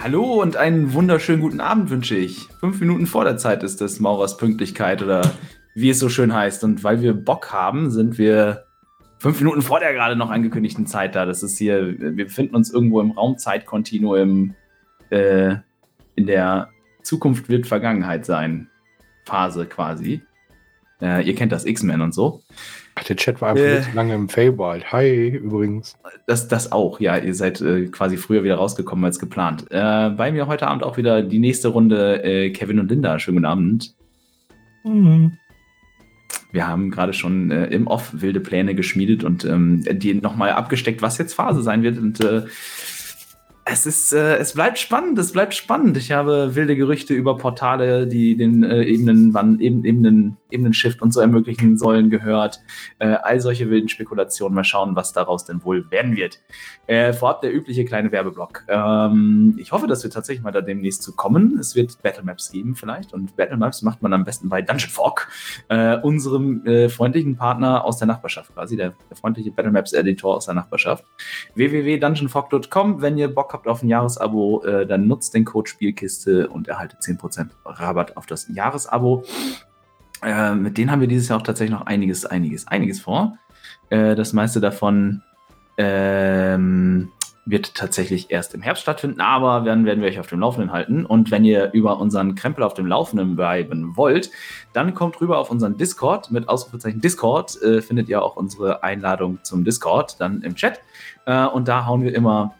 Hallo und einen wunderschönen guten Abend wünsche ich. Fünf Minuten vor der Zeit ist das Maurers Pünktlichkeit oder wie es so schön heißt. Und weil wir Bock haben, sind wir fünf Minuten vor der gerade noch angekündigten Zeit da. Das ist hier, wir befinden uns irgendwo im Raumzeitkontinuum äh, in der Zukunft wird Vergangenheit sein Phase quasi. Äh, ihr kennt das X-Men und so. Ach, der Chat war einfach äh, zu lange im Feywild. Hi, übrigens. Das, das auch, ja. Ihr seid äh, quasi früher wieder rausgekommen als geplant. Äh, bei mir heute Abend auch wieder die nächste Runde äh, Kevin und Linda. Schönen guten Abend. Mhm. Wir haben gerade schon äh, im Off wilde Pläne geschmiedet und ähm, die nochmal abgesteckt, was jetzt Phase sein wird. Und äh, es ist, äh, es bleibt spannend, es bleibt spannend. Ich habe wilde Gerüchte über Portale, die den äh, Ebenen, wann, Eben, Ebenen, Ebenen-Shift und so ermöglichen sollen, gehört. Äh, all solche wilden Spekulationen. Mal schauen, was daraus denn wohl werden wird. Äh, vorab der übliche kleine Werbeblock. Ähm, ich hoffe, dass wir tatsächlich mal da demnächst zu kommen. Es wird Battlemaps geben vielleicht. Und Battlemaps macht man am besten bei Dungeon Fork, äh, unserem äh, freundlichen Partner aus der Nachbarschaft quasi, der, der freundliche Battlemaps-Editor aus der Nachbarschaft. www.dungeonfork.com, wenn ihr Bock habt auf ein Jahresabo, äh, dann nutzt den Code Spielkiste und erhaltet 10% Rabatt auf das Jahresabo. Äh, mit denen haben wir dieses Jahr auch tatsächlich noch einiges, einiges, einiges vor. Äh, das meiste davon ähm, wird tatsächlich erst im Herbst stattfinden, aber werden, werden wir euch auf dem Laufenden halten. Und wenn ihr über unseren Krempel auf dem Laufenden bleiben wollt, dann kommt rüber auf unseren Discord. Mit Ausrufezeichen Discord äh, findet ihr auch unsere Einladung zum Discord dann im Chat. Äh, und da hauen wir immer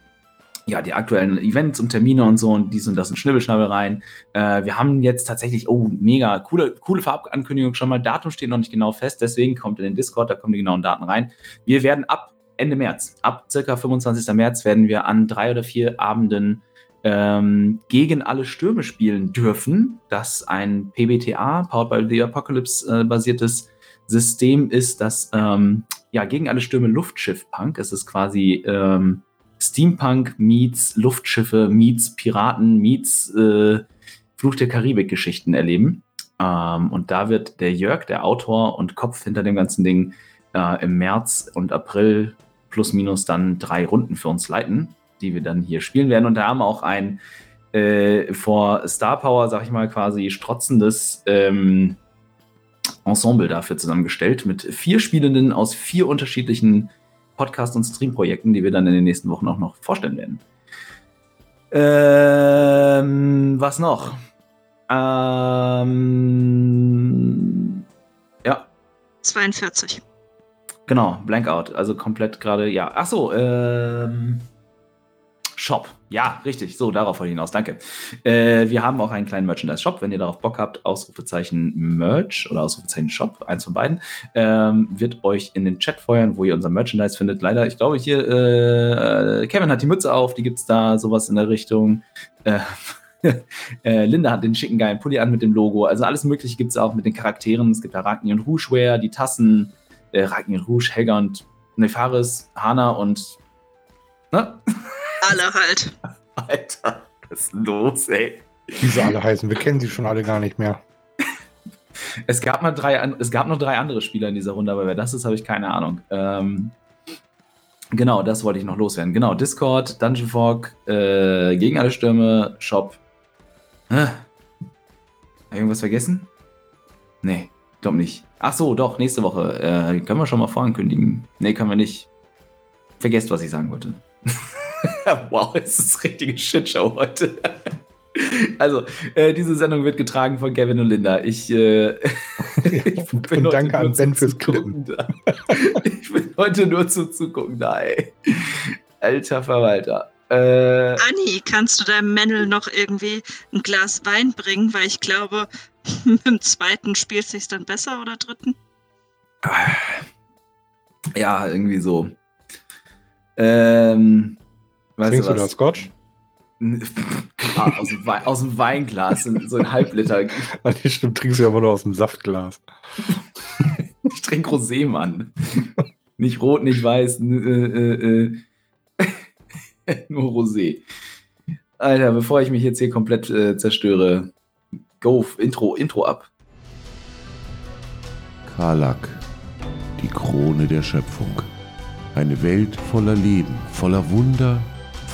ja, die aktuellen Events und Termine und so und dies und das und Schnibbelschnabbel rein. Äh, wir haben jetzt tatsächlich, oh, mega, coole, coole Fahrtankündigung schon mal. Datum steht noch nicht genau fest, deswegen kommt in den Discord, da kommen die genauen Daten rein. Wir werden ab Ende März, ab circa 25. März, werden wir an drei oder vier Abenden ähm, gegen alle Stürme spielen dürfen, das ein PBTA, Powered by the Apocalypse, äh, basiertes System ist, das ähm, ja gegen alle Stürme Luftschiff-Punk. Es ist quasi ähm, Steampunk meets Luftschiffe meets Piraten meets äh, Fluch der Karibik-Geschichten erleben. Ähm, und da wird der Jörg, der Autor und Kopf hinter dem ganzen Ding, äh, im März und April plus minus dann drei Runden für uns leiten, die wir dann hier spielen werden. Und da haben wir auch ein äh, vor Star Power, sag ich mal, quasi strotzendes ähm, Ensemble dafür zusammengestellt mit vier Spielenden aus vier unterschiedlichen Podcast- und Stream-Projekten, die wir dann in den nächsten Wochen auch noch vorstellen werden. Ähm, was noch? Ähm, ja. 42. Genau, Blankout. Also komplett gerade, ja. Ach so, ähm, Shop. Ja, richtig. So, darauf wollte ich hinaus. Danke. Äh, wir haben auch einen kleinen Merchandise-Shop. Wenn ihr darauf Bock habt, Ausrufezeichen Merch oder Ausrufezeichen Shop, eins von beiden, ähm, wird euch in den Chat feuern, wo ihr unser Merchandise findet. Leider, ich glaube, hier, äh, Kevin hat die Mütze auf, die gibt es da, sowas in der Richtung. Äh, äh, Linda hat den schicken geilen Pulli an mit dem Logo. Also alles Mögliche gibt es auch mit den Charakteren. Es gibt da Ragni und Rouge die Tassen, äh, Ragni und Rouge, Helga und Nefaris, Hana und. Ne? Alle halt. Alter, was ist los, ey? Wie sie alle heißen, wir kennen sie schon alle gar nicht mehr. es, gab mal drei, es gab noch drei andere Spieler in dieser Runde, aber wer das ist, habe ich keine Ahnung. Ähm, genau, das wollte ich noch loswerden. Genau, Discord, Dungeon Fork, äh, gegen alle Stürme, Shop. Hä? Irgendwas vergessen? Nee, glaube nicht. Ach so, doch, nächste Woche. Äh, können wir schon mal vorankündigen? Nee, können wir nicht. Vergesst, was ich sagen wollte. wow, es ist eine richtige Shitshow heute. Also, äh, diese Sendung wird getragen von Kevin und Linda. Ich, äh, ich bin und danke an Ben fürs Klippen. Ich bin heute nur zu zugucken da, ey. Alter Verwalter. Äh, Anni, kannst du deinem Männel noch irgendwie ein Glas Wein bringen? Weil ich glaube, mit dem zweiten spielt es sich dann besser oder dritten? Ja, irgendwie so. Ähm, Weißt Trinkst du, du da Scotch? aus, dem aus, dem Weinglas, so ein Halbliter. Das stimmt, trinkst du aber nur aus dem Saftglas. ich trinke Rosé, Mann. Nicht rot, nicht weiß, äh, äh, äh. nur Rosé. Alter, bevor ich mich jetzt hier komplett äh, zerstöre, go, Intro, Intro ab. Karlak, die Krone der Schöpfung. Eine Welt voller Leben, voller Wunder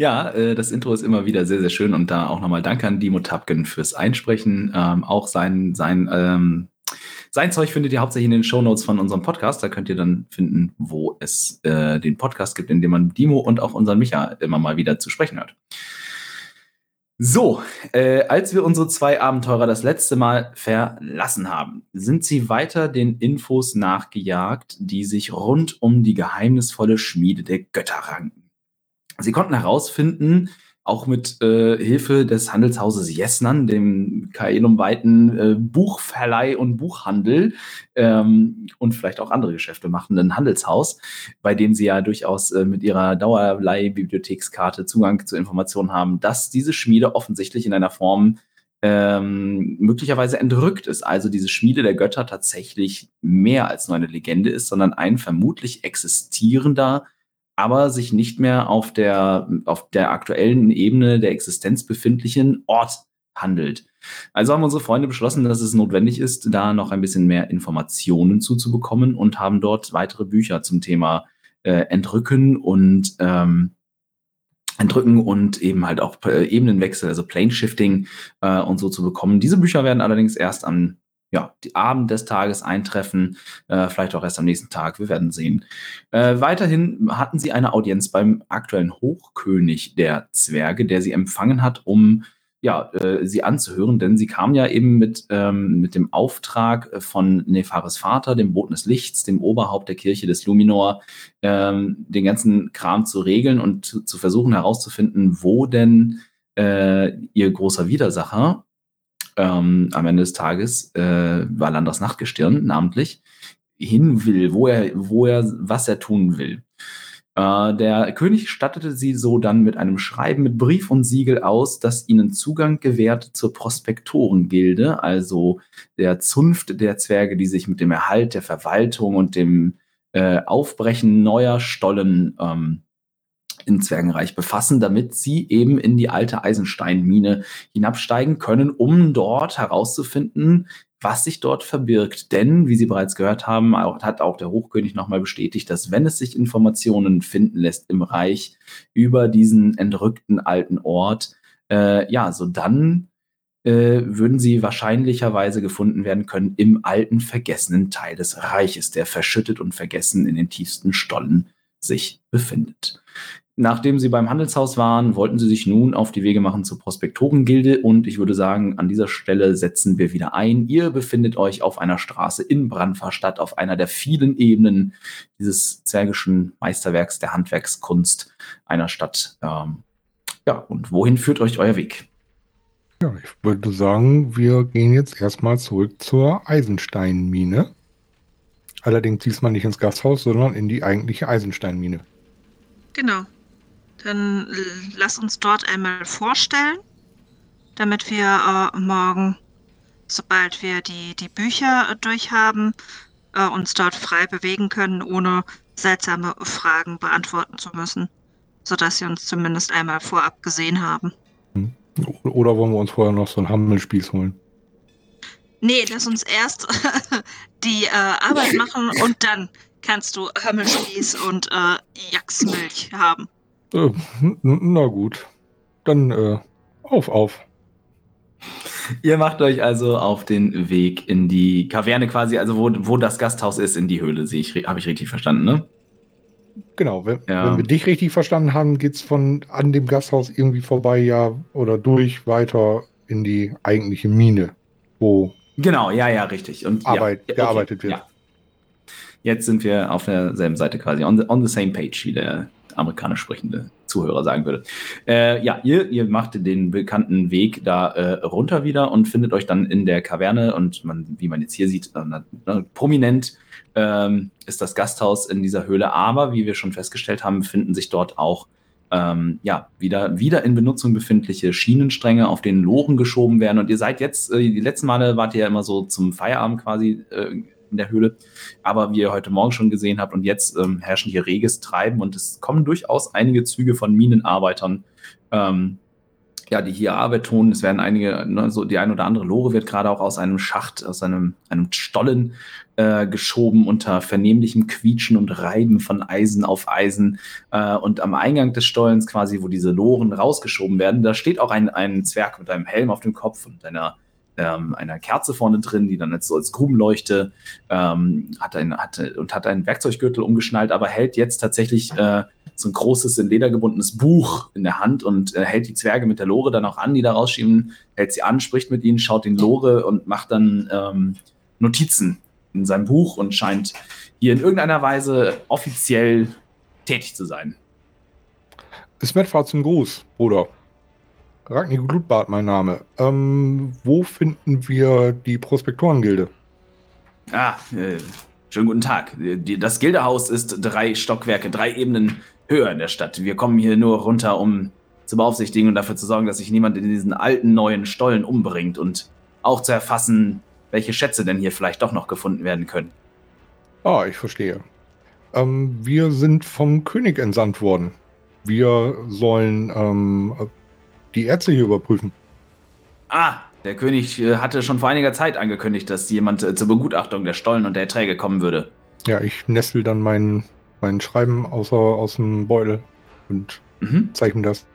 Ja, äh, das Intro ist immer wieder sehr, sehr schön und da auch nochmal Danke an Dimo Tapken fürs Einsprechen. Ähm, auch sein, sein, ähm, sein Zeug findet ihr hauptsächlich in den Shownotes von unserem Podcast. Da könnt ihr dann finden, wo es äh, den Podcast gibt, in dem man Dimo und auch unseren Micha immer mal wieder zu sprechen hört. So, äh, als wir unsere zwei Abenteurer das letzte Mal verlassen haben, sind sie weiter den Infos nachgejagt, die sich rund um die geheimnisvolle Schmiede der Götter ranken. Sie konnten herausfinden, auch mit äh, Hilfe des Handelshauses Jessnern, dem kaelumweiten äh, Buchverleih und Buchhandel ähm, und vielleicht auch andere Geschäfte machenden Handelshaus, bei dem sie ja durchaus äh, mit ihrer Dauerleih-Bibliothekskarte Zugang zu Informationen haben, dass diese Schmiede offensichtlich in einer Form ähm, möglicherweise entrückt ist. Also diese Schmiede der Götter tatsächlich mehr als nur eine Legende ist, sondern ein vermutlich existierender aber sich nicht mehr auf der, auf der aktuellen Ebene der Existenz befindlichen Ort handelt. Also haben unsere Freunde beschlossen, dass es notwendig ist, da noch ein bisschen mehr Informationen zuzubekommen und haben dort weitere Bücher zum Thema äh, Entrücken und ähm, Entrücken und eben halt auch äh, Ebenenwechsel, also Plane Shifting äh, und so zu bekommen. Diese Bücher werden allerdings erst am ja, die Abend des Tages eintreffen, äh, vielleicht auch erst am nächsten Tag, wir werden sehen. Äh, weiterhin hatten sie eine Audienz beim aktuellen Hochkönig der Zwerge, der sie empfangen hat, um ja, äh, sie anzuhören, denn sie kam ja eben mit, ähm, mit dem Auftrag von Nefares Vater, dem Boten des Lichts, dem Oberhaupt der Kirche des Luminor, ähm, den ganzen Kram zu regeln und zu, zu versuchen herauszufinden, wo denn äh, ihr großer Widersacher ähm, am Ende des Tages äh, war Landers Nachtgestirn namentlich hin will, wo er, wo er, was er tun will. Äh, der König stattete sie so dann mit einem Schreiben mit Brief und Siegel aus, das ihnen Zugang gewährt zur Prospektorengilde, also der Zunft der Zwerge, die sich mit dem Erhalt der Verwaltung und dem äh, Aufbrechen neuer Stollen ähm, in Zwergenreich befassen, damit sie eben in die alte Eisensteinmine hinabsteigen können, um dort herauszufinden, was sich dort verbirgt. Denn, wie Sie bereits gehört haben, hat auch der Hochkönig nochmal bestätigt, dass wenn es sich Informationen finden lässt im Reich über diesen entrückten alten Ort, äh, ja, so dann äh, würden sie wahrscheinlicherweise gefunden werden können im alten vergessenen Teil des Reiches, der verschüttet und vergessen in den tiefsten Stollen sich befindet. Nachdem sie beim Handelshaus waren, wollten sie sich nun auf die Wege machen zur Prospektorengilde und ich würde sagen, an dieser Stelle setzen wir wieder ein. Ihr befindet euch auf einer Straße in Brandverstadt, auf einer der vielen Ebenen dieses zwergischen Meisterwerks der Handwerkskunst einer Stadt. Ähm, ja, und wohin führt euch euer Weg? Ja, ich würde sagen, wir gehen jetzt erstmal zurück zur Eisensteinmine. Allerdings diesmal nicht ins Gasthaus, sondern in die eigentliche Eisensteinmine. Genau. Dann lass uns dort einmal vorstellen, damit wir äh, morgen, sobald wir die, die Bücher durchhaben, äh, uns dort frei bewegen können, ohne seltsame Fragen beantworten zu müssen, sodass sie uns zumindest einmal vorab gesehen haben. Hm. Oder wollen wir uns vorher noch so einen Hammelspieß holen? Nee, lass uns erst die äh, Arbeit machen und dann kannst du Hammelspieß und äh, Jacksmilch haben. Äh, na gut. Dann äh, auf, auf. Ihr macht euch also auf den Weg in die Kaverne quasi, also wo, wo das Gasthaus ist, in die Höhle, sehe ich, habe ich richtig verstanden, ne? Genau, wenn, ja. wenn wir dich richtig verstanden haben, geht es von an dem Gasthaus irgendwie vorbei, ja, oder durch weiter in die eigentliche Mine, wo Genau, ja, ja, richtig. Und Arbeit, ja, gearbeitet okay, wird. Ja. Jetzt sind wir auf derselben Seite quasi, on the, on the same page, wie der amerikanisch sprechende Zuhörer sagen würde. Äh, ja, ihr, ihr macht den bekannten Weg da äh, runter wieder und findet euch dann in der Kaverne und man, wie man jetzt hier sieht, äh, prominent ähm, ist das Gasthaus in dieser Höhle, aber wie wir schon festgestellt haben, finden sich dort auch ähm, ja, wieder, wieder in Benutzung befindliche Schienenstränge auf den Loren geschoben werden. Und ihr seid jetzt, äh, die letzten Male wart ihr ja immer so zum Feierabend quasi äh, in der Höhle. Aber wie ihr heute Morgen schon gesehen habt, und jetzt ähm, herrschen hier reges Treiben und es kommen durchaus einige Züge von Minenarbeitern ähm, ja, die hier Arbeit tun. Es werden einige, ne, so die ein oder andere Lore wird gerade auch aus einem Schacht, aus einem, einem Stollen äh, geschoben unter vernehmlichem Quietschen und Reiben von Eisen auf Eisen. Äh, und am Eingang des Stollens quasi, wo diese Loren rausgeschoben werden, da steht auch ein, ein Zwerg mit einem Helm auf dem Kopf und einer ähm, einer Kerze vorne drin, die dann jetzt so als Grubenleuchte ähm, hat, ein, hat und hat einen Werkzeuggürtel umgeschnallt, aber hält jetzt tatsächlich äh, so ein großes in Leder gebundenes Buch in der Hand und äh, hält die Zwerge mit der Lore dann auch an, die da rausschieben, hält sie an, spricht mit ihnen, schaut den Lore und macht dann ähm, Notizen in seinem Buch und scheint hier in irgendeiner Weise offiziell tätig zu sein. Smetfahrt zum Gruß, Bruder. Ragnar Glutbart, mein Name. Ähm, wo finden wir die Prospektorengilde? Ah, äh, schönen guten Tag. Das Gildehaus ist drei Stockwerke, drei Ebenen höher in der Stadt. Wir kommen hier nur runter, um zu beaufsichtigen und dafür zu sorgen, dass sich niemand in diesen alten neuen Stollen umbringt und auch zu erfassen, welche Schätze denn hier vielleicht doch noch gefunden werden können. Ah, ich verstehe. Ähm, wir sind vom König entsandt worden. Wir sollen ähm, die Ärzte hier überprüfen. Ah, der König äh, hatte schon vor einiger Zeit angekündigt, dass jemand äh, zur Begutachtung der Stollen und der Erträge kommen würde. Ja, ich nestel dann mein, mein Schreiben außer, aus dem Beutel und mhm. zeichne das.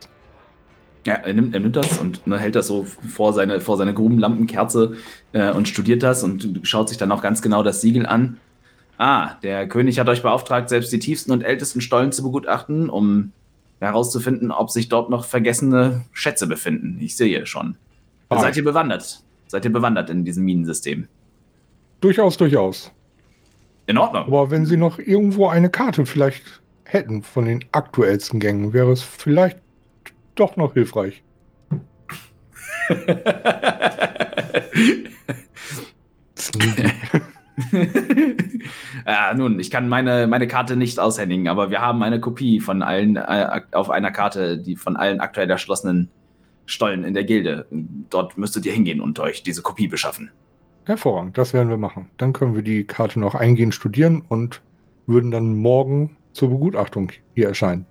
Ja, er nimmt, er nimmt das und ne, hält das so vor seine, vor seine Grubenlampenkerze äh, und studiert das und schaut sich dann auch ganz genau das Siegel an. Ah, der König hat euch beauftragt, selbst die tiefsten und ältesten Stollen zu begutachten, um herauszufinden, ob sich dort noch vergessene Schätze befinden. Ich sehe schon. Ah. Seid ihr bewandert? Seid ihr bewandert in diesem Minensystem? Durchaus, durchaus. In Ordnung. Aber wenn Sie noch irgendwo eine Karte vielleicht hätten von den aktuellsten Gängen, wäre es vielleicht doch noch hilfreich. ja, nun, ich kann meine, meine Karte nicht aushändigen, aber wir haben eine Kopie von allen äh, auf einer Karte, die von allen aktuell erschlossenen Stollen in der Gilde. Dort müsstet ihr hingehen und euch diese Kopie beschaffen. Hervorragend, das werden wir machen. Dann können wir die Karte noch eingehend studieren und würden dann morgen zur Begutachtung hier erscheinen.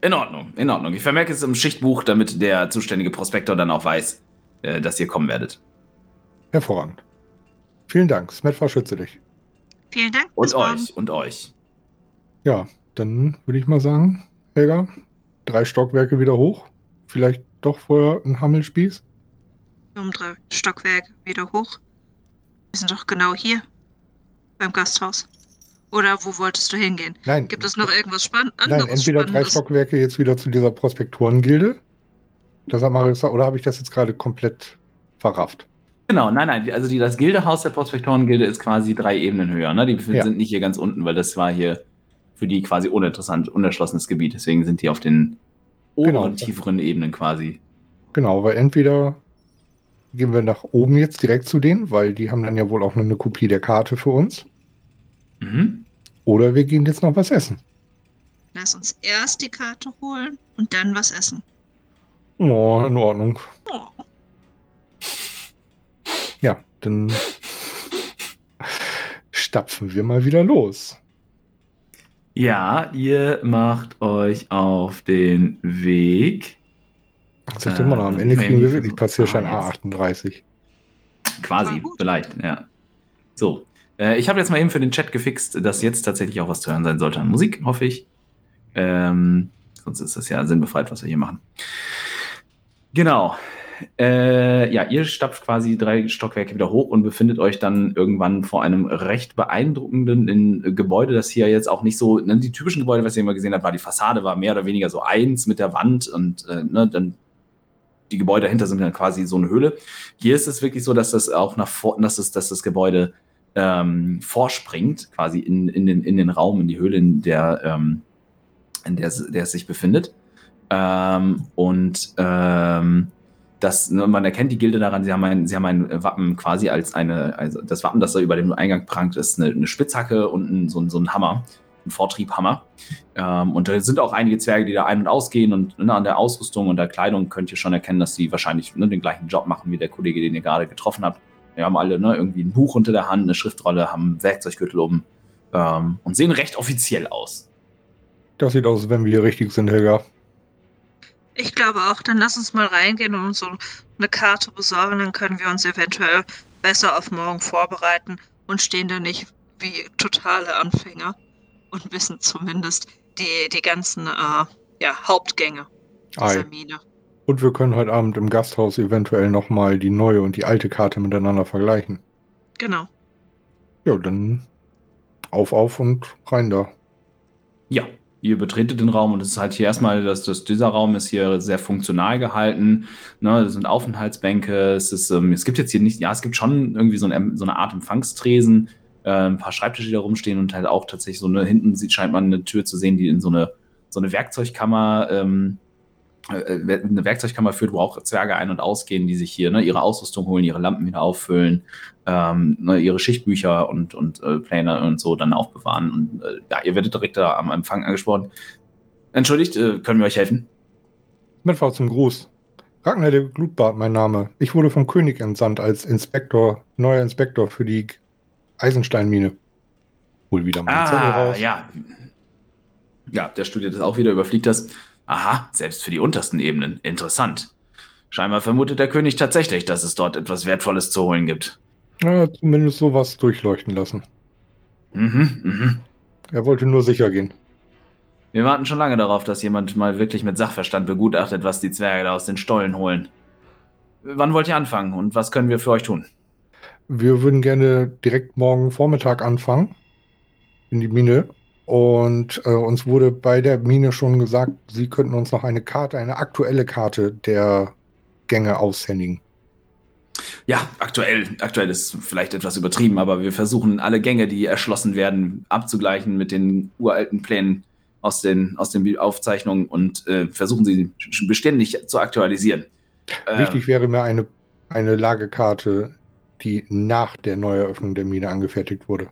In Ordnung, in Ordnung. Ich vermerke es im Schichtbuch, damit der zuständige Prospektor dann auch weiß, äh, dass ihr kommen werdet. Hervorragend. Vielen Dank. Smetfa, schütze dich. Vielen Dank. Und euch, und euch. Ja, dann würde ich mal sagen, Helga, drei Stockwerke wieder hoch. Vielleicht doch vorher ein Hammelspieß? Um drei Stockwerke wieder hoch. Wir sind doch genau hier. Beim Gasthaus. Oder wo wolltest du hingehen? Nein. Gibt es noch irgendwas Spannendes? Nein, entweder drei Stockwerke jetzt wieder zu dieser Prospektorengilde. Das hat Marius, oder habe ich das jetzt gerade komplett verrafft? Genau, nein, nein. Also die, das Gildehaus der Prospektorengilde ist quasi drei Ebenen höher. Ne? Die ja. sind nicht hier ganz unten, weil das war hier für die quasi uninteressant, unerschlossenes Gebiet. Deswegen sind die auf den oberen, genau. tieferen Ebenen quasi. Genau, weil entweder gehen wir nach oben jetzt direkt zu denen, weil die haben dann ja wohl auch noch eine Kopie der Karte für uns. Mhm. Oder wir gehen jetzt noch was essen. Lass uns erst die Karte holen und dann was essen. Oh, in Ordnung. Oh. Dann stapfen wir mal wieder los. Ja, ihr macht euch auf den Weg. Das ist äh, immer noch. Am Ende kriegen wir wirklich Passierschein A38. Quasi, vielleicht, ja. So. Äh, ich habe jetzt mal eben für den Chat gefixt, dass jetzt tatsächlich auch was zu hören sein sollte an Musik, hoffe ich. Ähm, sonst ist das ja sinnbefreit, was wir hier machen. Genau. Äh, ja, ihr stapft quasi drei Stockwerke wieder hoch und befindet euch dann irgendwann vor einem recht beeindruckenden in, Gebäude, das hier jetzt auch nicht so, ne, die typischen Gebäude, was ihr immer gesehen habt, war die Fassade, war mehr oder weniger so eins mit der Wand und äh, ne, dann die Gebäude dahinter sind dann quasi so eine Höhle. Hier ist es wirklich so, dass das auch nach vorne, dass, das, dass das Gebäude ähm, vorspringt, quasi in, in, den, in den Raum, in die Höhle, in der, ähm, in der, der es sich befindet. Ähm, und ähm, das, ne, man erkennt die Gilde daran, sie haben ein, sie haben ein Wappen quasi als eine, also das Wappen, das da über dem Eingang prangt, ist eine, eine Spitzhacke und ein, so, so ein Hammer. einen Vortriebhammer. Ähm, und da sind auch einige Zwerge, die da ein- und ausgehen und ne, an der Ausrüstung und der Kleidung könnt ihr schon erkennen, dass sie wahrscheinlich ne, den gleichen Job machen wie der Kollege, den ihr gerade getroffen habt. Wir haben alle ne, irgendwie ein Buch unter der Hand, eine Schriftrolle, haben einen Werkzeuggürtel um ähm, und sehen recht offiziell aus. Das sieht aus, wenn wir hier richtig sind, Helga. Ich glaube auch, dann lass uns mal reingehen und uns so eine Karte besorgen, dann können wir uns eventuell besser auf morgen vorbereiten und stehen da nicht wie totale Anfänger und wissen zumindest die, die ganzen äh, ja, Hauptgänge dieser Ei. Mine. Und wir können heute Abend im Gasthaus eventuell nochmal die neue und die alte Karte miteinander vergleichen. Genau. Ja, dann auf, auf und rein da. Ja, ihr betretet den Raum und es ist halt hier erstmal, dass das, dieser Raum ist hier sehr funktional gehalten. Ne, das sind Aufenthaltsbänke. Es, ist, ähm, es gibt jetzt hier nicht, ja, es gibt schon irgendwie so, ein, so eine Art Empfangstresen, äh, ein paar Schreibtische, die da rumstehen und halt auch tatsächlich so eine, hinten sieht, scheint man eine Tür zu sehen, die in so eine, so eine Werkzeugkammer, ähm, äh, eine Werkzeugkammer führt, wo auch Zwerge ein- und ausgehen, die sich hier ne, ihre Ausrüstung holen, ihre Lampen wieder auffüllen, ähm, ne, ihre Schichtbücher und, und äh, Pläne und so dann aufbewahren. Und äh, ja, ihr werdet direkt da am Empfang angesprochen. Entschuldigt, äh, können wir euch helfen? Mitfahrt zum Gruß. Ragnar der Glutbart, mein Name. Ich wurde vom König entsandt als Inspektor, neuer Inspektor für die Eisensteinmine. Hol wieder Zettel Ah, raus. ja. Ja, der studiert das auch wieder, überfliegt das. Aha, selbst für die untersten Ebenen. Interessant. Scheinbar vermutet der König tatsächlich, dass es dort etwas Wertvolles zu holen gibt. Ja, zumindest sowas durchleuchten lassen. Mhm, mhm. Er wollte nur sicher gehen. Wir warten schon lange darauf, dass jemand mal wirklich mit Sachverstand begutachtet, was die Zwerge da aus den Stollen holen. Wann wollt ihr anfangen und was können wir für euch tun? Wir würden gerne direkt morgen Vormittag anfangen in die Mine. Und äh, uns wurde bei der Mine schon gesagt, Sie könnten uns noch eine Karte, eine aktuelle Karte der Gänge aushändigen. Ja, aktuell, aktuell ist vielleicht etwas übertrieben, aber wir versuchen alle Gänge, die erschlossen werden, abzugleichen mit den uralten Plänen aus den, aus den Aufzeichnungen und äh, versuchen sie beständig zu aktualisieren. Äh, Wichtig wäre mir eine, eine Lagekarte, die nach der Neueröffnung der Mine angefertigt wurde.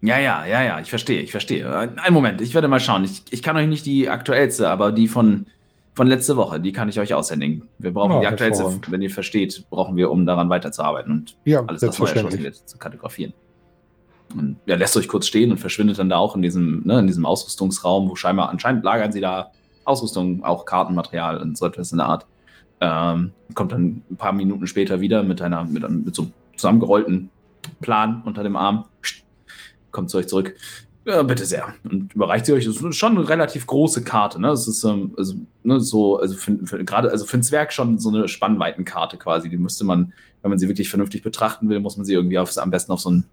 Ja, ja, ja, ja, ich verstehe, ich verstehe. Einen Moment, ich werde mal schauen. Ich, ich kann euch nicht die aktuellste, aber die von, von letzte Woche, die kann ich euch aushändigen. Wir brauchen Ja, die aktuellste, wenn ihr versteht, brauchen wir, um daran weiterzuarbeiten und Ja, alles, was erschlossen selbstverständlich. wird, zu kartografieren. Und er lässt euch kurz stehen und verschwindet dann da auch in diesem, ne, in diesem Ausrüstungsraum, wo scheinbar anscheinend lagern sie da Ausrüstung, auch Kartenmaterial und so etwas in der Art. Ähm, kommt dann ein paar Minuten später wieder mit einer, mit, mit so einem zusammengerollten Plan unter dem Arm. Kommt zu euch zurück. Ja, bitte sehr. Und überreicht sie euch. Das ist schon eine relativ große Karte, ne? Das ist ähm, also, ne, so, also für, für, gerade, also für ein Zwerg schon so eine Spannweitenkarte quasi. Die müsste man, wenn man sie wirklich vernünftig betrachten will, muss man sie irgendwie auf, am besten auf so ein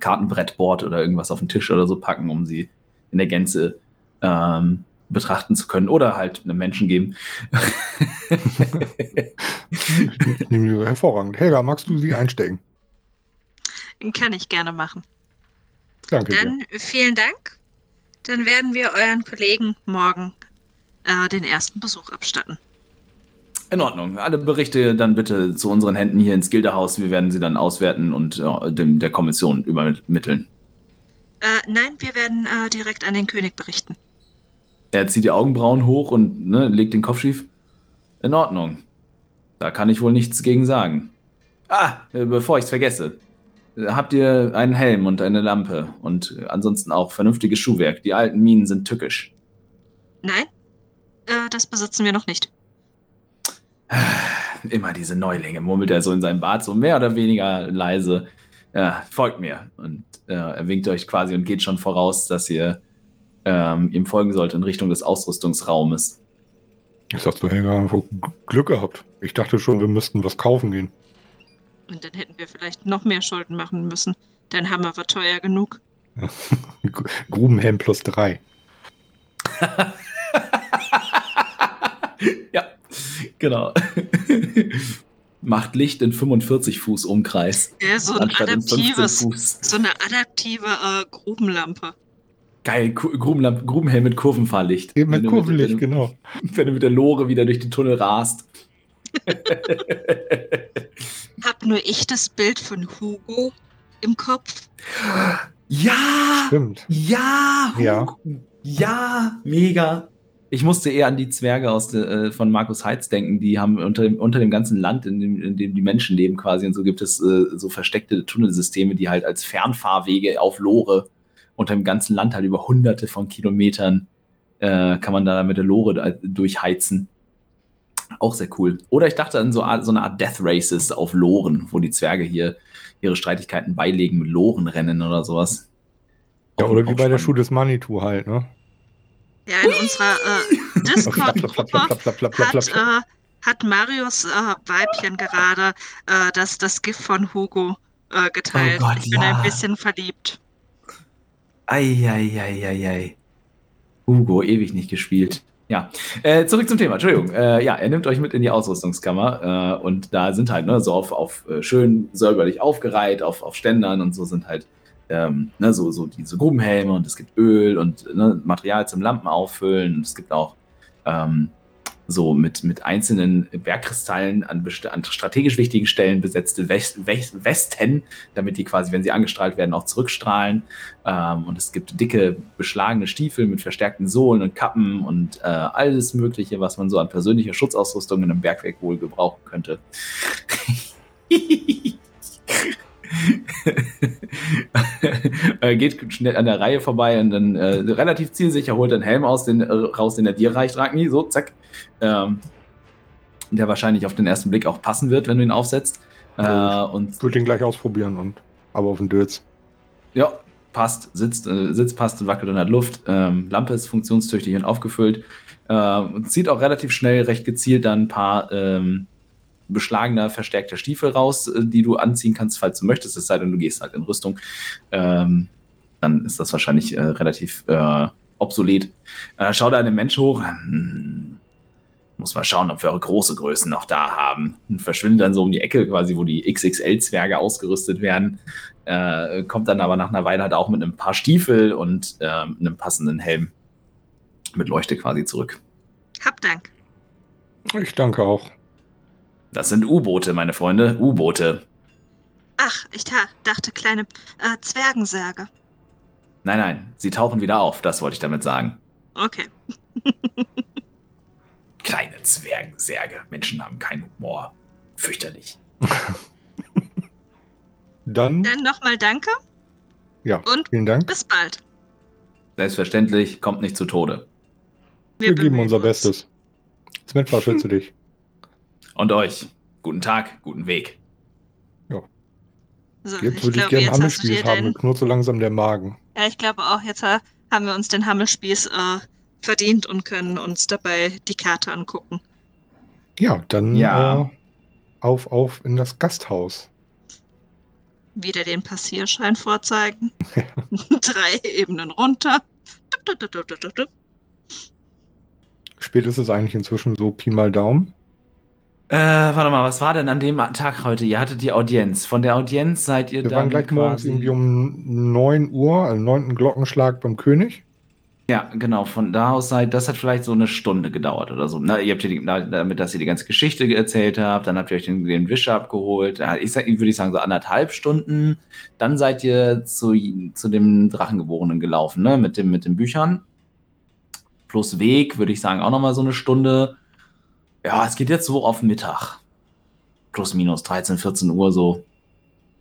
Kartenbrettboard oder irgendwas auf den Tisch oder so packen, um sie in der Gänze ähm, betrachten zu können oder halt einem Menschen geben. Ich nehme die Hervorragend. Helga, magst du sie einstecken? Kann ich gerne machen. Danke dir. Dann vielen Dank. Dann werden wir euren Kollegen morgen äh, den ersten Besuch abstatten. In Ordnung. Alle Berichte dann bitte zu unseren Händen hier ins Gildehaus. Wir werden sie dann auswerten und ja, dem, der Kommission übermitteln. Äh, nein, wir werden äh, direkt an den König berichten. Er zieht die Augenbrauen hoch und ne, legt den Kopf schief. In Ordnung. Da kann ich wohl nichts gegen sagen. Ah, äh, bevor ich es vergesse. Habt ihr einen Helm und eine Lampe und ansonsten auch vernünftiges Schuhwerk? Die alten Minen sind tückisch. Nein, äh, das besitzen wir noch nicht. Immer diese Neulinge, murmelt er so in seinem Bart, so mehr oder weniger leise. Ja, folgt mir. Und äh, er winkt euch quasi und geht schon voraus, dass ihr ähm, ihm folgen sollt in Richtung des Ausrüstungsraumes. Ich sag zu Helga, Glück gehabt. Ich dachte schon, wir müssten was kaufen gehen. Und dann hätten wir vielleicht noch mehr Schulden machen müssen. Dein Hammer war teuer genug. Grubenhelm plus drei. ja, genau. Macht Licht in 45 Fuß Umkreis. Ja, so ein anstatt in 15 adaptives, Fuß. so eine adaptive äh, Grubenlampe. Geil, Ku- Grubenlamp- Grubenhelm mit Kurvenfahrlicht. Eben mit Kurvenlicht, wenn, du- genau. wenn du mit der Lore wieder durch den Tunnel rast. Hab nur ich das Bild von Hugo im Kopf? Ja! Stimmt. Ja! Ja. Ja, mega. Ich musste eher an die Zwerge aus de, äh, von Markus Heitz denken, die haben unter dem, unter dem ganzen Land, in dem, in dem die Menschen leben quasi, und so gibt es äh, so versteckte Tunnelsysteme, die halt als Fernfahrwege auf Lore unter dem ganzen Land halt über hunderte von Kilometern äh, kann man da mit der Lore durchheizen. Auch sehr cool. Oder ich dachte an so, so eine Art Death Races auf Loren, wo die Zwerge hier ihre Streitigkeiten beilegen mit Lorenrennen oder sowas. Ja, oder wie bei der Schuh des Manitou halt, ne? Ja, in unserer äh, Discord-Gruppe hat, äh, hat Marius äh, Weibchen gerade äh, das, das Gift von Hugo äh, geteilt. Oh Gott, ich bin ja. ein bisschen verliebt. Eieieiei. Hugo, ewig nicht gespielt. Ja, äh, zurück zum Thema. Entschuldigung. Äh, ja, er nimmt euch mit in die Ausrüstungskammer äh, und da sind halt ne, so auf, auf äh, schön säuberlich aufgereiht, auf, auf Ständern und so sind halt ähm, ne, so, so diese Grubenhelme und es gibt Öl und ne, Material zum Lampen auffüllen und es gibt auch ähm, so mit, mit einzelnen Bergkristallen an, an strategisch wichtigen Stellen besetzte West, West, Westen, damit die quasi, wenn sie angestrahlt werden, auch zurückstrahlen. Ähm, und es gibt dicke, beschlagene Stiefel mit verstärkten Sohlen und Kappen und äh, alles Mögliche, was man so an persönlicher Schutzausrüstung in einem Bergwerk wohl gebrauchen könnte. er geht schnell an der Reihe vorbei und dann äh, relativ zielsicher holt einen Helm aus, den, äh, raus, den er dir reicht, Ragni. So, zack. Ähm, der wahrscheinlich auf den ersten Blick auch passen wird, wenn du ihn aufsetzt. Äh, und ich würde ihn gleich ausprobieren und aber auf den Dötz. Ja, passt, sitzt, äh, sitzt, passt und wackelt und hat Luft. Ähm, Lampe ist funktionstüchtig und aufgefüllt. Äh, zieht auch relativ schnell, recht gezielt dann ein paar ähm, beschlagener, verstärkter Stiefel raus, äh, die du anziehen kannst, falls du möchtest, es sei denn, du gehst halt in Rüstung. Ähm, dann ist das wahrscheinlich äh, relativ äh, obsolet. Äh, schau da einen Mensch hoch. Hm, muss mal schauen, ob wir eure große Größen noch da haben. Und verschwindet dann so um die Ecke, quasi, wo die XXL-Zwerge ausgerüstet werden. Äh, kommt dann aber nach einer Weile halt auch mit einem paar Stiefel und äh, einem passenden Helm mit Leuchte quasi zurück. Hab Dank. Ich danke auch. Das sind U-Boote, meine Freunde. U-Boote. Ach, ich dachte kleine äh, Zwergensärge. Nein, nein, sie tauchen wieder auf, das wollte ich damit sagen. Okay. kleine Zwergensärge. Menschen haben keinen Humor. Fürchterlich. Dann. Dann nochmal danke. Ja, und vielen Dank. Bis bald. Selbstverständlich, kommt nicht zu Tode. Wir, Wir geben unser uns. Bestes. Smetfa, schütze dich. Und euch. Guten Tag, guten Weg. Ja. So, jetzt würde ich, gerne Hammelspieß haben, den... knurrt so langsam der Magen. Ja, ich glaube auch, jetzt haben wir uns den Hammelspieß äh, verdient und können uns dabei die Karte angucken. Ja, dann ja. Äh, auf, auf in das Gasthaus. Wieder den Passierschein vorzeigen. Drei Ebenen runter. Spät ist es eigentlich inzwischen so Pi mal Daumen? Äh, warte mal, was war denn an dem Tag heute? Ihr hattet die Audienz. Von der Audienz seid ihr Wir dann. Wir waren gleich morgens irgendwie um 9 Uhr, also 9. Glockenschlag beim König. Ja, genau. Von da aus seid, das hat vielleicht so eine Stunde gedauert oder so. Na, ihr habt die, damit, dass ihr die ganze Geschichte erzählt habt, dann habt ihr euch den, den Wischer abgeholt. Ich, würde ich sagen, so anderthalb Stunden. Dann seid ihr zu, zu dem Drachengeborenen gelaufen, ne? Mit, dem, mit den Büchern. Plus Weg, würde ich sagen, auch nochmal so eine Stunde. Ja, es geht jetzt so auf Mittag. Plus minus 13, 14 Uhr so.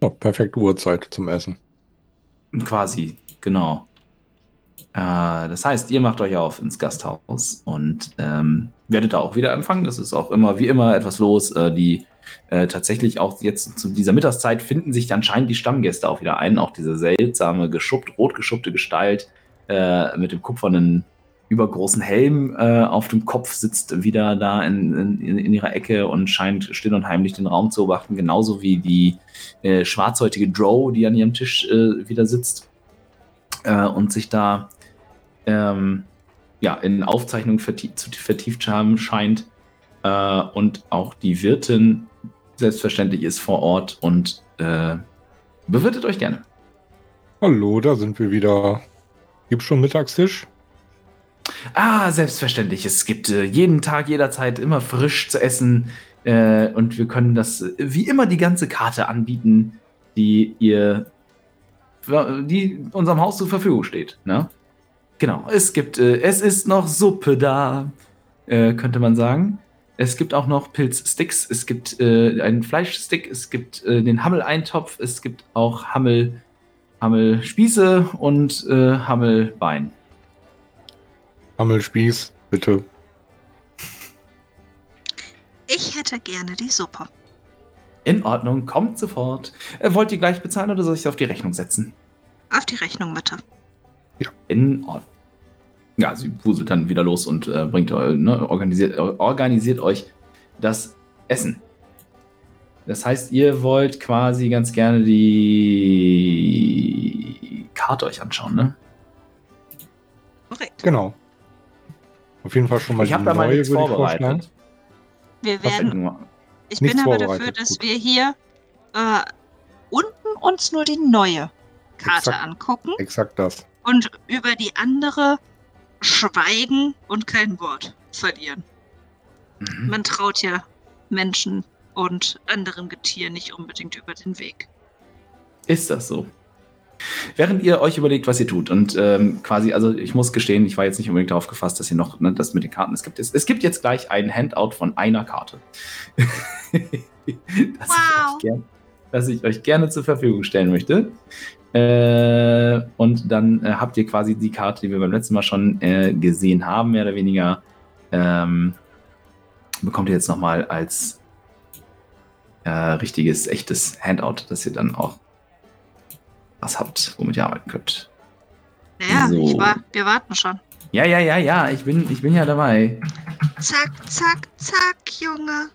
Ja, perfekte Uhrzeit zum Essen. Quasi, genau. Äh, das heißt, ihr macht euch auf ins Gasthaus und ähm, werdet da auch wieder empfangen. Das ist auch immer, wie immer, etwas los. Äh, die äh, tatsächlich auch jetzt zu dieser Mittagszeit finden sich anscheinend die Stammgäste auch wieder ein. Auch diese seltsame, geschuppt, rot geschuppte Gestalt äh, mit dem kupfernen übergroßen Helm äh, auf dem Kopf, sitzt wieder da in, in, in, ihrer Ecke und scheint still und heimlich den Raum zu beobachten, genauso wie die äh, schwarzhäutige Drow, die an ihrem Tisch äh, wieder sitzt äh, und sich da ähm, ja, in Aufzeichnungen vertief, zu vertieft haben scheint. Äh, und auch die Wirtin selbstverständlich ist vor Ort und äh, bewirtet euch gerne. Hallo, da sind wir wieder. Gibt schon Mittagstisch? Ah, selbstverständlich. Es gibt äh, jeden Tag, jederzeit immer frisch zu essen. Äh, und wir können das äh, wie immer die ganze Karte anbieten, die ihr die unserem Haus zur Verfügung steht. Ne? Genau, es gibt, äh, es ist noch Suppe da, äh, könnte man sagen. Es gibt auch noch Pilzsticks, es gibt einen Fleischstick, es gibt den Hammel-Eintopf, es gibt auch Hammel, Hammelspieße und Hammelbein. Hammelspieß, bitte. Ich hätte gerne die Suppe. In Ordnung, kommt sofort. Äh, wollt ihr gleich bezahlen oder soll ich es auf die Rechnung setzen? Auf die Rechnung bitte. Ja. In Ordnung. Ja, sie wuselt dann wieder los und äh, bringt ne, organisiert, organisiert euch das Essen. Das heißt, ihr wollt quasi ganz gerne die Karte euch anschauen, ne? Korrekt. Genau. Auf jeden Fall schon mal ich die neue, da mal nichts vorbereitet. Wir werden ich bin aber dafür, dass Gut. wir hier äh, unten uns nur die neue Karte Exakt. angucken. Exakt das. Und über die andere schweigen und kein Wort verlieren. Mhm. Man traut ja Menschen und anderen Getieren nicht unbedingt über den Weg. Ist das so? Während ihr euch überlegt, was ihr tut und ähm, quasi, also ich muss gestehen, ich war jetzt nicht unbedingt darauf gefasst, dass ihr noch ne, das mit den Karten es gibt. Es, es gibt jetzt gleich ein Handout von einer Karte. das, wow. ich gern, das ich euch gerne zur Verfügung stellen möchte. Äh, und dann äh, habt ihr quasi die Karte, die wir beim letzten Mal schon äh, gesehen haben, mehr oder weniger. Ähm, bekommt ihr jetzt nochmal als äh, richtiges, echtes Handout, das ihr dann auch was habt, womit ihr arbeiten könnt. Naja, so. war, wir warten schon. Ja, ja, ja, ja, ich bin, ich bin ja dabei. Zack, zack, zack, Junge.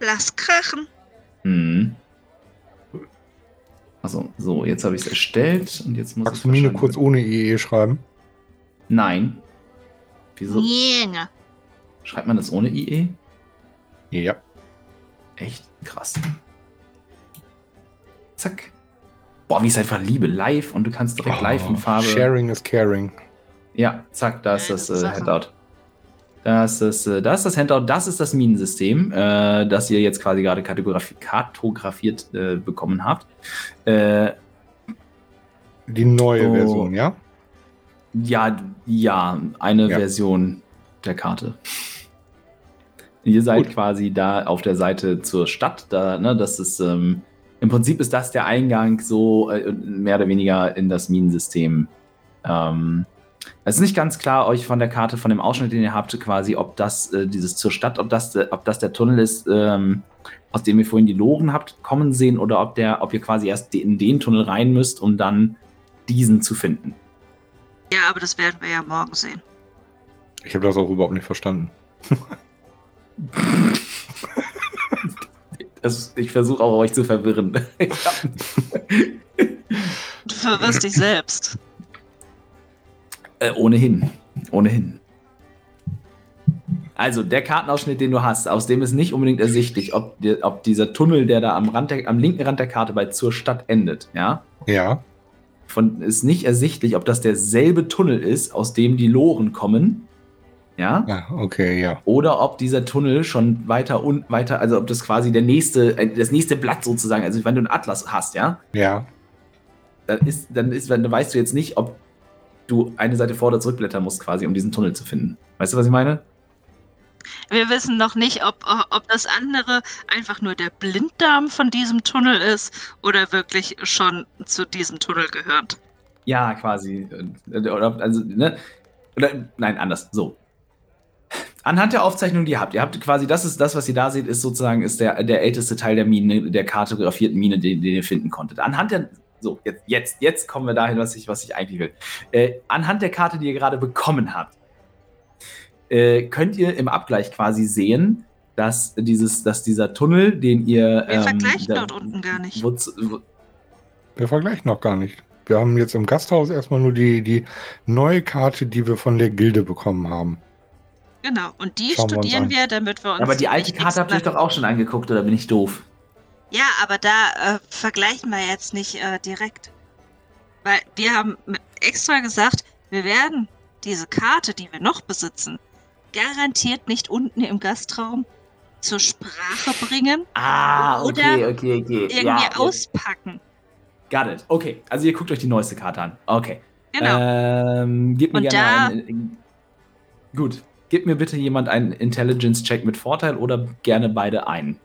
Lass krachen. Hm. Also, so, jetzt habe ich es erstellt und jetzt muss Magst du Mine kurz ohne IE schreiben? Nein. Wieso? Junge. Schreibt man das ohne IE? Ja. Echt krass. Zack. Boah, wie ich es einfach liebe, live und du kannst direkt oh, live in Farbe. Sharing is caring. Ja, zack, da ist das äh, Handout. Das ist, äh, das ist das Handout, das ist das Minensystem, äh, das ihr jetzt quasi gerade kartografiert äh, bekommen habt. Äh, Die neue oh, Version, ja? Ja, ja, eine ja. Version der Karte. Ihr seid Gut. quasi da auf der Seite zur Stadt, da, ne, das ist ähm, im Prinzip ist das der Eingang so äh, mehr oder weniger in das Minensystem. Ähm, es ist nicht ganz klar euch von der Karte, von dem Ausschnitt, den ihr habt, quasi, ob das äh, dieses zur Stadt, ob das, ob das der Tunnel ist, ähm, aus dem ihr vorhin die Loren habt kommen sehen, oder ob der, ob ihr quasi erst in den Tunnel rein müsst, um dann diesen zu finden. Ja, aber das werden wir ja morgen sehen. Ich habe das auch überhaupt nicht verstanden. Das, ich versuche auch euch zu verwirren. du verwirrst dich selbst. Äh, ohnehin. Ohnehin. Also, der Kartenausschnitt, den du hast, aus dem ist nicht unbedingt ersichtlich, ob, die, ob dieser Tunnel, der da am, Rand der, am linken Rand der Karte bei zur Stadt endet, ja? Ja. Von, ist nicht ersichtlich, ob das derselbe Tunnel ist, aus dem die Loren kommen, ja? ja? Okay, ja. Oder ob dieser Tunnel schon weiter und weiter, also ob das quasi der nächste, äh, das nächste Blatt sozusagen, also wenn du einen Atlas hast, ja? Ja. Dann ist, dann ist, dann weißt du jetzt nicht, ob du eine Seite vor oder zurückblättern musst, quasi, um diesen Tunnel zu finden. Weißt du, was ich meine? Wir wissen noch nicht, ob, ob das andere einfach nur der Blinddarm von diesem Tunnel ist oder wirklich schon zu diesem Tunnel gehört. Ja, quasi. Oder, also, ne? Oder, nein, anders. So. Anhand der Aufzeichnung, die ihr habt, ihr habt quasi, das ist das, was ihr da seht, ist sozusagen ist der, der älteste Teil der Mine, der kartografierten Mine, den, den ihr finden konntet. Anhand der, so, jetzt, jetzt, jetzt kommen wir dahin, was ich, was ich eigentlich will. Äh, anhand der Karte, die ihr gerade bekommen habt, äh, könnt ihr im Abgleich quasi sehen, dass dieses, dass dieser Tunnel, den ihr. Wir ähm, vergleichen da, dort unten gar nicht. Wo, wo, wir vergleichen noch gar nicht. Wir haben jetzt im Gasthaus erstmal nur die, die neue Karte, die wir von der Gilde bekommen haben. Genau, und die Schauen studieren wir, wir, damit wir uns. Aber die alte Karte habt ihr euch doch auch schon angeguckt, oder bin ich doof? Ja, aber da äh, vergleichen wir jetzt nicht äh, direkt. Weil wir haben extra gesagt, wir werden diese Karte, die wir noch besitzen, garantiert nicht unten im Gastraum zur Sprache bringen ah, okay, oder okay, okay. irgendwie ja, auspacken. got it. Okay, also ihr guckt euch die neueste Karte an. Okay. Genau. Ähm, gib mir Und gerne einen. Gut. Gib mir bitte jemand einen Intelligence-Check mit Vorteil oder gerne beide ein.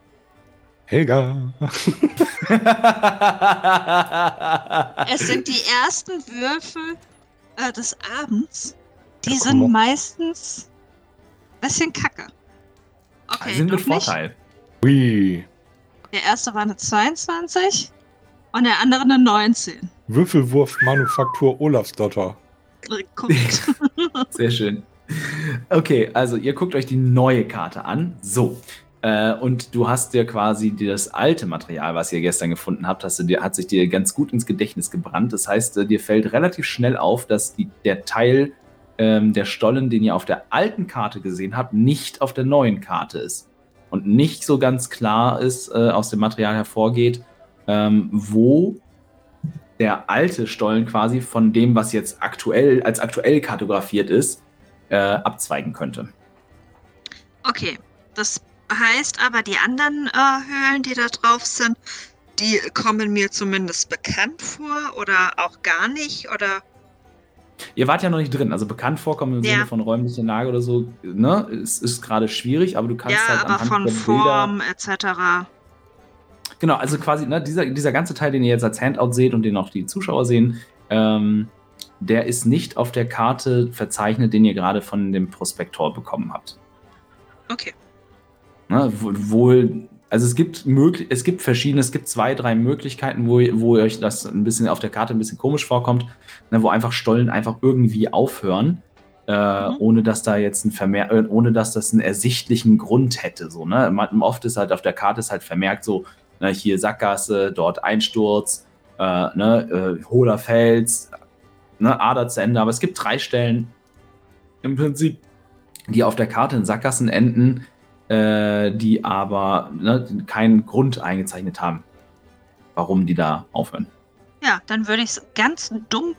Helga. Es sind die ersten Würfel äh, des Abends. Die sind mal. meistens ein bisschen kacke. Okay, sind mit nicht. Vorteil. Hui. Der erste war eine 22 und der andere eine 19. Würfelwurf Manufaktur Olafsdotter. Guckt. Sehr schön. Okay, also ihr guckt euch die neue Karte an. So. Äh, und du hast dir quasi das alte Material, was ihr gestern gefunden habt, hast du dir, hat sich dir ganz gut ins Gedächtnis gebrannt. Das heißt, äh, dir fällt relativ schnell auf, dass die, der Teil ähm, der Stollen, den ihr auf der alten Karte gesehen habt, nicht auf der neuen Karte ist. Und nicht so ganz klar ist, äh, aus dem Material hervorgeht, ähm, wo der alte Stollen quasi von dem, was jetzt aktuell als aktuell kartografiert ist, äh, abzweigen könnte. Okay, das heißt aber, die anderen äh, Höhlen, die da drauf sind, die kommen mir zumindest bekannt vor oder auch gar nicht oder Ihr wart ja noch nicht drin, also bekannt vorkommen im Ja. Sinne von räumlicher Lage oder so, ne? Es ist gerade schwierig, aber du kannst ja, halt aber anhand von der Form etc. Genau, also quasi, ne, dieser, dieser ganze Teil, den ihr jetzt als Handout seht und den auch die Zuschauer sehen, ähm, der ist nicht auf der Karte verzeichnet, den ihr gerade von dem Prospektor bekommen habt. Okay. Ne, wo- wohl, also es gibt möglich, es gibt verschiedene, es gibt zwei, drei Möglichkeiten, wo, wo euch das ein bisschen auf der Karte ein bisschen komisch vorkommt, ne, wo einfach Stollen einfach irgendwie aufhören, äh, Mhm. ohne dass da jetzt ein Vermer äh, ohne dass das einen ersichtlichen Grund hätte. So, ne? Man- Oft ist halt auf der Karte ist halt vermerkt so, ne, hier Sackgasse, dort Einsturz, äh, ne, äh, hohler Fels, ne, Ader zu Ende, aber es gibt drei Stellen im Prinzip, die auf der Karte in Sackgassen enden, äh, die aber ne, keinen Grund eingezeichnet haben, warum die da aufhören. Ja, dann würde ich es ganz dumm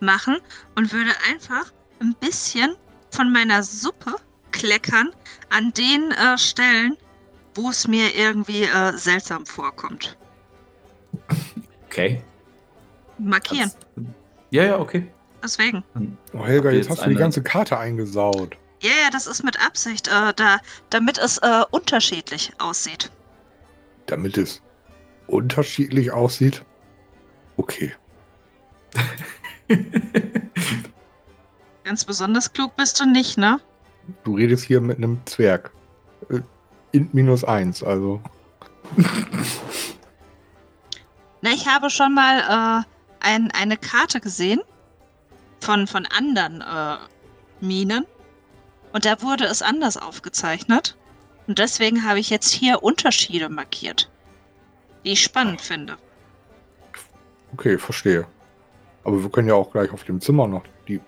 machen und würde einfach ein bisschen von meiner Suppe kleckern an den äh, Stellen, wo es mir irgendwie äh, seltsam vorkommt. Okay. Markieren. Kannst- Ja, ja, okay. Deswegen. Oh, Helga, jetzt jetzt hast du die ganze Karte eingesaut. Ja, ja, das ist mit Absicht, äh, da, damit es äh, unterschiedlich aussieht. Damit es unterschiedlich aussieht. Okay. Ganz besonders klug bist du nicht, ne? Du redest hier mit einem Zwerg. Äh, Int minus eins, also. Na, ich habe schon mal äh, ein, eine Karte gesehen von, von anderen äh, Minen. Und da wurde es anders aufgezeichnet. Und deswegen habe ich jetzt hier Unterschiede markiert, die ich spannend finde. Okay, verstehe. Aber wir können ja auch gleich auf dem Zimmer noch die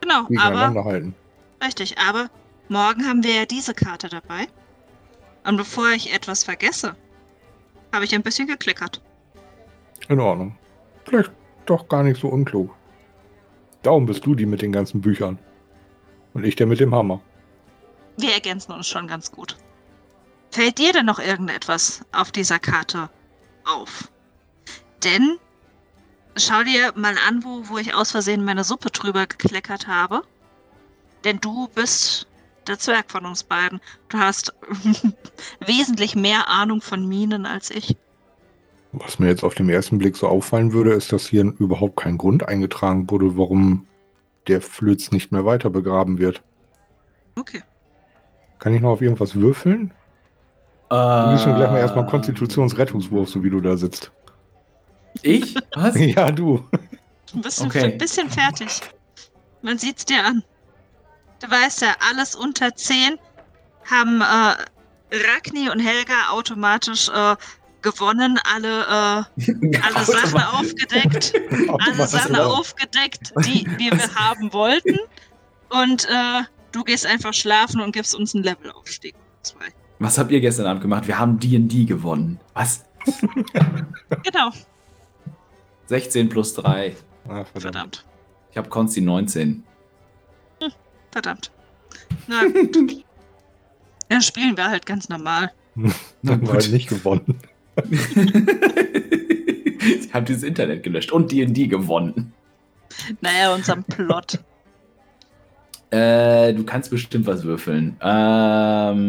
Genau, aber halten. richtig, aber morgen haben wir ja diese Karte dabei. Und bevor ich etwas vergesse, habe ich ein bisschen geklickert. In Ordnung. Vielleicht doch gar nicht so unklug. Darum bist du die mit den ganzen Büchern. Und ich der mit dem Hammer. Wir ergänzen uns schon ganz gut. Fällt dir denn noch irgendetwas auf dieser Karte auf? Denn schau dir mal an, wo, wo ich aus Versehen meine Suppe drüber gekleckert habe. Denn du bist der Zwerg von uns beiden. Du hast wesentlich mehr Ahnung von Minen als ich. Was mir jetzt auf den ersten Blick so auffallen würde, ist, dass hier überhaupt kein Grund eingetragen wurde, warum der Flöz nicht mehr weiter begraben wird. Okay. Kann ich noch auf irgendwas würfeln? Äh, Wir müssen gleich mal erstmal Konstitutionsrettungswurf, so wie du da sitzt. Ich? Was? ja, du. Ein bisschen, Okay. ein bisschen fertig. Man sieht's dir an. Du weißt ja, alles unter 10 haben äh, Ragni und Helga automatisch äh, gewonnen, alle, äh, alle Sachen aufgedeckt, alle Sachen aufgedeckt, die, die wir haben wollten. Und äh, du gehst einfach schlafen und gibst uns einen Levelaufstieg. Zwei. Was habt ihr gestern Abend gemacht? Wir haben D&D gewonnen. Was? Genau, 16 plus 3. Ah, verdammt. verdammt. Ich habe Konsti 19. Verdammt. Na gut. Ja, spielen wir halt ganz normal. Dann war gut. halt nicht gewonnen. Die haben dieses Internet gelöscht und D&D gewonnen. Naja, unserem Plot. Äh, du kannst bestimmt was würfeln. Ähm,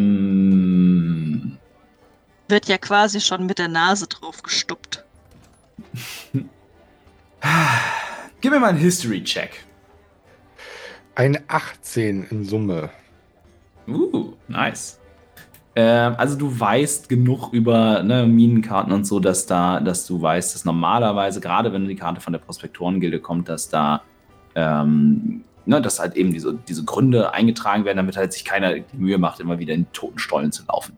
Wird ja quasi schon mit der Nase drauf gestuppt. gib mir mal einen History-Check. Eine 18 in Summe. Uh, nice. Ähm, also du weißt genug über ne, Minenkarten und so, dass da, dass du weißt, dass normalerweise, gerade wenn die Karte von der Prospektorengilde kommt, dass da ähm, ne, dass halt eben diese, diese Gründe eingetragen werden, damit halt sich keiner die Mühe macht, immer wieder in toten Stollen zu laufen.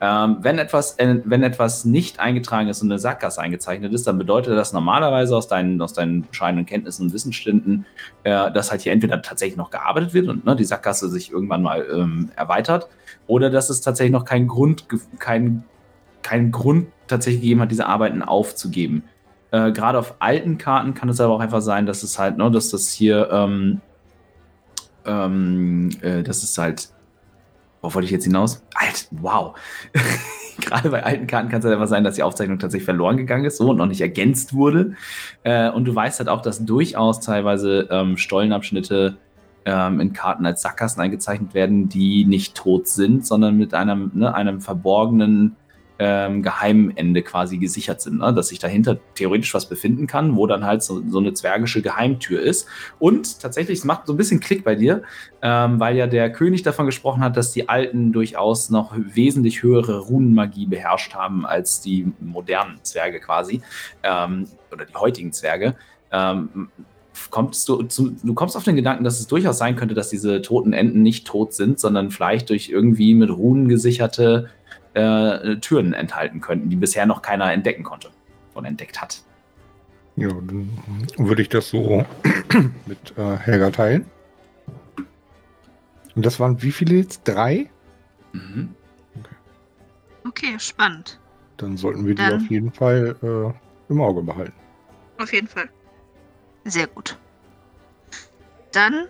Ähm, wenn, etwas, äh, wenn etwas nicht eingetragen ist und eine Sackgasse eingezeichnet ist, dann bedeutet das normalerweise aus deinen, aus deinen bescheidenen Kenntnissen und Wissensständen, äh, dass halt hier entweder tatsächlich noch gearbeitet wird und ne, die Sackgasse sich irgendwann mal ähm, erweitert, oder dass es tatsächlich noch keinen Grund, keinen kein Grund tatsächlich gegeben hat, diese Arbeiten aufzugeben. Äh, Gerade auf alten Karten kann es aber auch einfach sein, dass es halt, ne, dass das hier ähm, ähm, äh, das ist halt. Worauf wollte ich jetzt hinaus? Alt, wow. Gerade bei alten Karten kann es halt einfach sein, dass die Aufzeichnung tatsächlich verloren gegangen ist so und noch nicht ergänzt wurde. Äh, und du weißt halt auch, dass durchaus teilweise ähm, Stollenabschnitte ähm, in Karten als Sackgassen eingezeichnet werden, die nicht tot sind, sondern mit einem, ne, einem verborgenen ähm, Geheimende quasi gesichert sind, ne? dass sich dahinter theoretisch was befinden kann, wo dann halt so, so eine zwergische Geheimtür ist. Und tatsächlich, es macht so ein bisschen Klick bei dir, ähm, weil ja der König davon gesprochen hat, dass die Alten durchaus noch wesentlich höhere Runenmagie beherrscht haben als die modernen Zwerge quasi, ähm, oder die heutigen Zwerge. Ähm, kommst du, zu, du kommst auf den Gedanken, dass es durchaus sein könnte, dass diese toten Enten nicht tot sind, sondern vielleicht durch irgendwie mit Runen gesicherte äh, Türen enthalten könnten, die bisher noch keiner entdecken konnte oder entdeckt hat. Ja, dann würde ich das so mit äh, Helga teilen. Und das waren wie viele jetzt? Drei? Mhm. Okay. okay. spannend. Dann sollten wir dann, die auf jeden Fall äh, im Auge behalten. Auf jeden Fall. Sehr gut. Dann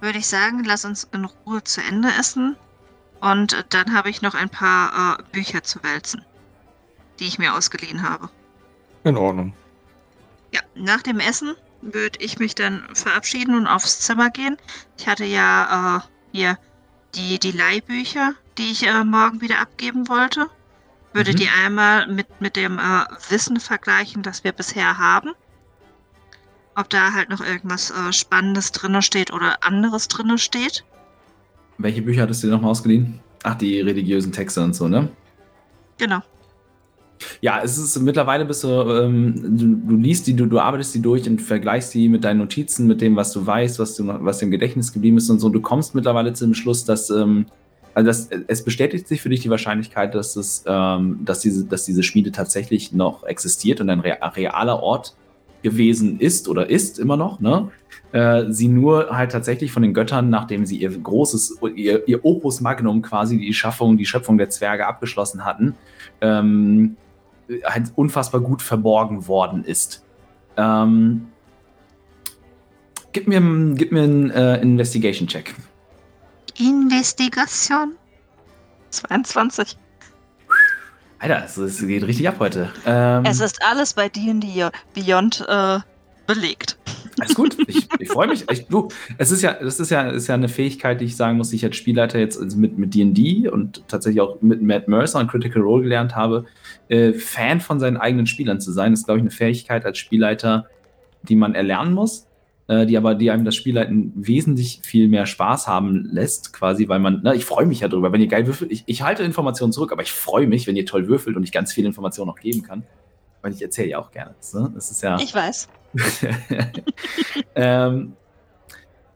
würde ich sagen, lass uns in Ruhe zu Ende essen und dann habe ich noch ein paar äh, Bücher zu wälzen, die ich mir ausgeliehen habe. In Ordnung. Ja, nach dem Essen würde ich mich dann verabschieden und aufs Zimmer gehen. Ich hatte ja äh, hier die, die Leihbücher, die ich äh, morgen wieder abgeben wollte. Würde mhm. die einmal mit, mit dem äh, Wissen vergleichen, das wir bisher haben. Ob da halt noch irgendwas äh, Spannendes drin steht oder anderes drin steht. Welche Bücher hattest du dir nochmal ausgeliehen? Ach, die religiösen Texte und so, ne? Genau. Ja, es ist mittlerweile bist du, ähm, du, du, liest die, du, du arbeitest die durch und vergleichst die mit deinen Notizen, mit dem, was du weißt, was, du, was im Gedächtnis geblieben ist und so. Du kommst mittlerweile zu dem Schluss, dass, ähm, also das, es bestätigt sich für dich die Wahrscheinlichkeit, dass, es, ähm, dass, diese, dass diese Schmiede tatsächlich noch existiert und ein realer Ort gewesen ist oder ist immer noch, ne? Äh, sie nur halt tatsächlich von den Göttern, nachdem sie ihr großes, ihr, ihr Opus Magnum quasi die Schaffung, die Schöpfung der Zwerge abgeschlossen hatten, ähm, halt unfassbar gut verborgen worden ist. Ähm, gib mir, gib mir einen äh, Investigation-Check. Investigation? 22. Alter, es, geht richtig ab heute. Ähm, es ist alles bei D&D Beyond äh, belegt. Alles gut, ich, ich freue mich. Ich, du, es ist ja, das ist ja, ist ja eine Fähigkeit, die ich sagen muss, die ich als Spielleiter jetzt also mit mit D&D und tatsächlich auch mit Matt Mercer und Critical Role gelernt habe, äh, Fan von seinen eigenen Spielern zu sein. Das ist, glaube ich, eine Fähigkeit als Spielleiter, die man erlernen muss äh, die aber, die einem das Spielleiten wesentlich viel mehr Spaß haben lässt, quasi, weil man, na, ich freue mich ja drüber, wenn ihr geil würfelt. Ich, ich halte Informationen zurück, aber ich freue mich, wenn ihr toll würfelt und ich ganz viele Informationen noch geben kann. Weil ich erzähle ja auch gerne. Ne? Das ist ja. Ich weiß. ähm,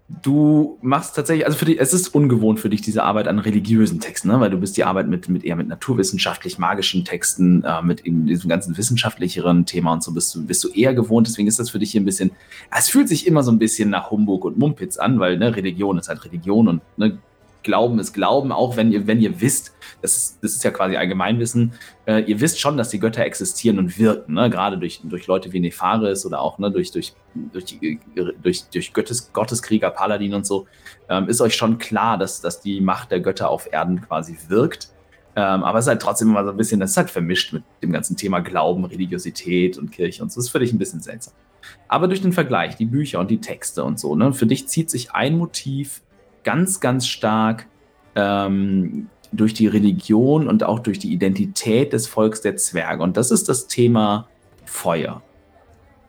du machst tatsächlich, also für dich, es ist ungewohnt für dich, diese Arbeit an religiösen Texten, ne? weil du bist die Arbeit mit, mit eher mit naturwissenschaftlich-magischen Texten, äh, mit diesem ganzen wissenschaftlicheren Thema und so bist du, bist du eher gewohnt, deswegen ist das für dich hier ein bisschen, es fühlt sich immer so ein bisschen nach Humbug und Mumpitz an, weil ne, Religion ist halt Religion und ne, Glauben ist Glauben, auch wenn ihr, wenn ihr wisst, das ist, das ist ja quasi Allgemeinwissen, äh, ihr wisst schon, dass die Götter existieren und wirken, ne? gerade durch, durch Leute wie Nefaris oder auch ne, durch, durch, durch, durch, durch Gottes, Gotteskrieger, Paladin und so, ähm, ist euch schon klar, dass, dass die Macht der Götter auf Erden quasi wirkt. Ähm, aber es ist halt trotzdem immer so ein bisschen, das ist halt vermischt mit dem ganzen Thema Glauben, Religiosität und Kirche und so. Das ist für dich ein bisschen seltsam. Aber durch den Vergleich, die Bücher und die Texte und so, ne, für dich zieht sich ein Motiv ganz, ganz stark ähm, durch die Religion und auch durch die Identität des Volks der Zwerge. Und das ist das Thema Feuer.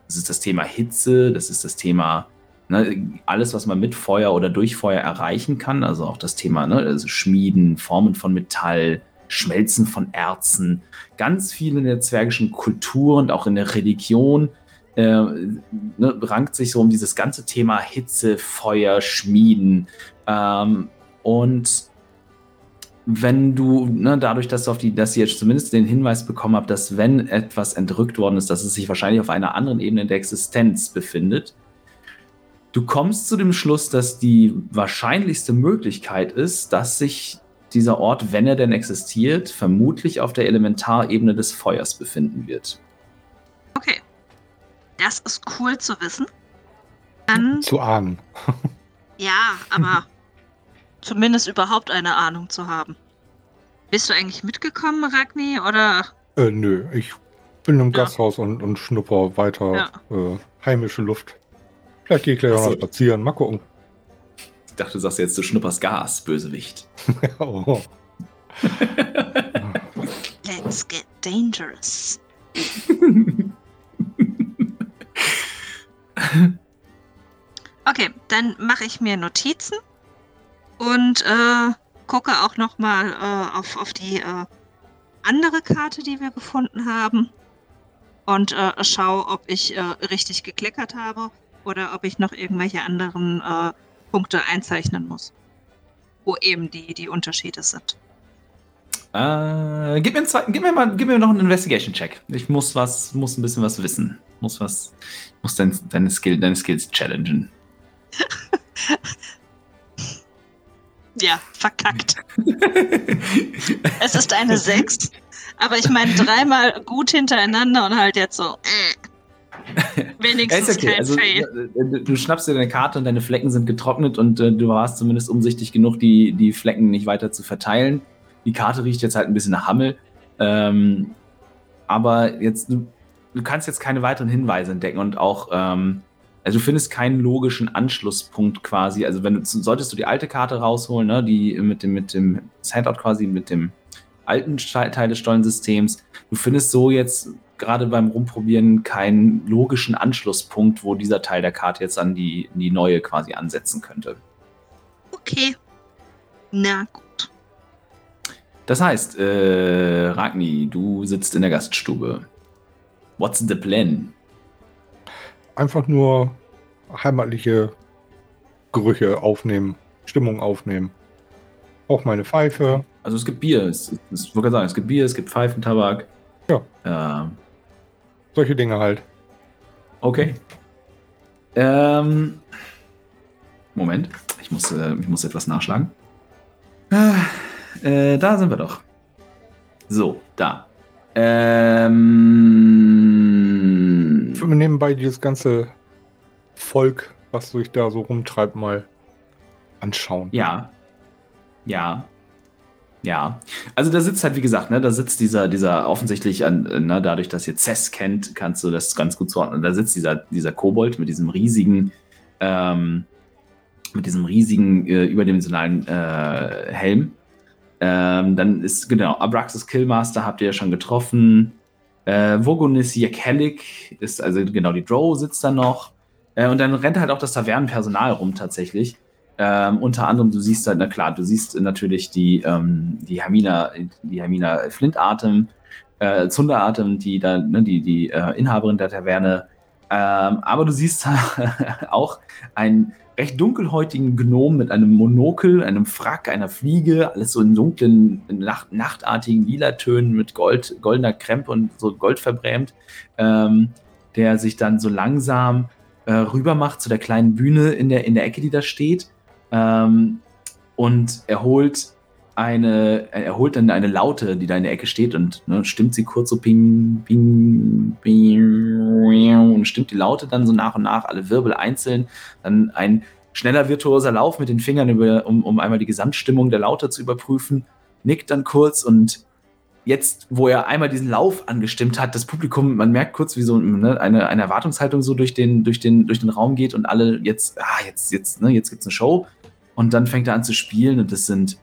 Das ist das Thema Hitze, das ist das Thema ne, alles, was man mit Feuer oder durch Feuer erreichen kann. Also auch das Thema ne, also Schmieden, Formen von Metall, Schmelzen von Erzen. Ganz viel in der zwergischen Kultur und auch in der Religion äh, ne, rankt sich so um dieses ganze Thema Hitze, Feuer, Schmieden. Ähm, und wenn du, ne, dadurch, dass, du auf die, dass ihr jetzt zumindest den Hinweis bekommen habt, dass wenn etwas entrückt worden ist, dass es sich wahrscheinlich auf einer anderen Ebene der Existenz befindet, du kommst zu dem Schluss, dass die wahrscheinlichste Möglichkeit ist, dass sich dieser Ort, wenn er denn existiert, vermutlich auf der Elementarebene des Feuers befinden wird. Okay. Das ist cool zu wissen. Dann, Zu ahnen. ja, aber zumindest überhaupt eine Ahnung zu haben. Bist du eigentlich mitgekommen, Ragni, oder? Äh, nö, ich bin im Ja. Gasthaus und, und schnupper weiter Ja. äh, heimische Luft. Vielleicht gehe ich gleich auch Ach so. noch spazieren. Mal gucken. Ich dachte, du sagst jetzt, du schnupperst Gas, Bösewicht. oh. Let's get dangerous. Okay, dann mache ich mir Notizen und äh, gucke auch noch mal äh, auf, auf die äh, andere Karte, die wir gefunden haben und äh, schaue, ob ich äh, richtig gekleckert habe oder ob ich noch irgendwelche anderen äh, Punkte einzeichnen muss, wo eben die, die Unterschiede sind. Äh, gib, mir zweiten, gib, mir mal, gib mir noch einen Investigation-Check. Ich muss was, muss ein bisschen was wissen. Muss was, muss dein, deine, Skill, deine Skills challengen. Ja, verkackt. Es ist eine 6. Aber ich meine dreimal gut hintereinander und halt jetzt so. Äh. Wenigstens okay. kein Also, äh, du, du schnappst dir deine Karte und deine Flecken sind getrocknet und äh, du warst zumindest umsichtig genug, die, die Flecken nicht weiter zu verteilen. Die Karte riecht jetzt halt ein bisschen nach Hammel. Ähm, aber jetzt, du, du kannst jetzt keine weiteren Hinweise entdecken und auch, ähm, also du findest keinen logischen Anschlusspunkt quasi. Also wenn du, solltest du die alte Karte rausholen, ne, die mit dem, mit dem Handout quasi mit dem alten Teil des Stollensystems. Du findest so jetzt gerade beim Rumprobieren keinen logischen Anschlusspunkt, wo dieser Teil der Karte jetzt an die, die neue quasi ansetzen könnte. Okay. Na gut. Das heißt, äh, Ragni, du sitzt in der Gaststube. What's the plan? Einfach nur heimatliche Gerüche aufnehmen, Stimmung aufnehmen. Auch meine Pfeife. Also es gibt Bier, es, es, ich sagen, es gibt Bier, es gibt Pfeifentabak. Ja. Ähm, Solche Dinge halt. okay. Ähm, Moment, ich muss, äh, ich muss etwas nachschlagen. Ah, äh, da sind wir doch. So, da. Ähm, nebenbei dieses ganze Volk, was sich da so rumtreibt, mal anschauen. Ja. Ja. Ja. Also da sitzt halt, wie gesagt, ne, da sitzt dieser, dieser offensichtlich, an, äh, ne, dadurch, dass ihr Cess kennt, kannst du das ganz gut zuordnen. Da sitzt dieser, dieser Kobold mit diesem riesigen, ähm, mit diesem riesigen, äh, überdimensionalen äh, Helm. Ähm, dann ist, genau, Abraxas Killmaster habt ihr ja schon getroffen. Äh, Vogonis Jekelik ist, also genau, die Drow sitzt da noch. Äh, und dann rennt halt auch das Tavernenpersonal rum tatsächlich. Ähm, unter anderem, du siehst halt, na klar, du siehst natürlich die, ähm, die Hermina, die Hermina Flintatem, äh, Zunderatem, die da, ne, die, die äh, Inhaberin der Taverne. Ähm, aber du siehst auch einen recht dunkelhäutigen Gnom mit einem Monokel, einem Frack, einer Fliege, alles so in dunklen, nacht, nachtartigen Lila-Tönen mit Gold, goldener Krempe und so Gold verbrämt, ähm, der sich dann so langsam äh, rüber macht zu der kleinen Bühne in der, in der Ecke, die da steht. Ähm, und er holt eine, er holt dann eine Laute, die da in der Ecke steht und ne, stimmt sie kurz so ping, ping, ping und stimmt die Laute dann so nach und nach, alle Wirbel einzeln. Dann ein schneller virtuoser Lauf mit den Fingern, über, um, um einmal die Gesamtstimmung der Laute zu überprüfen. nickt dann kurz und jetzt, wo er einmal diesen Lauf angestimmt hat, das Publikum, man merkt kurz, wie so ne, eine, eine Erwartungshaltung so durch den, durch, den, durch den Raum geht und alle jetzt, ah, jetzt, jetzt, ne, jetzt gibt's eine Show. Und dann fängt er an zu spielen und das sind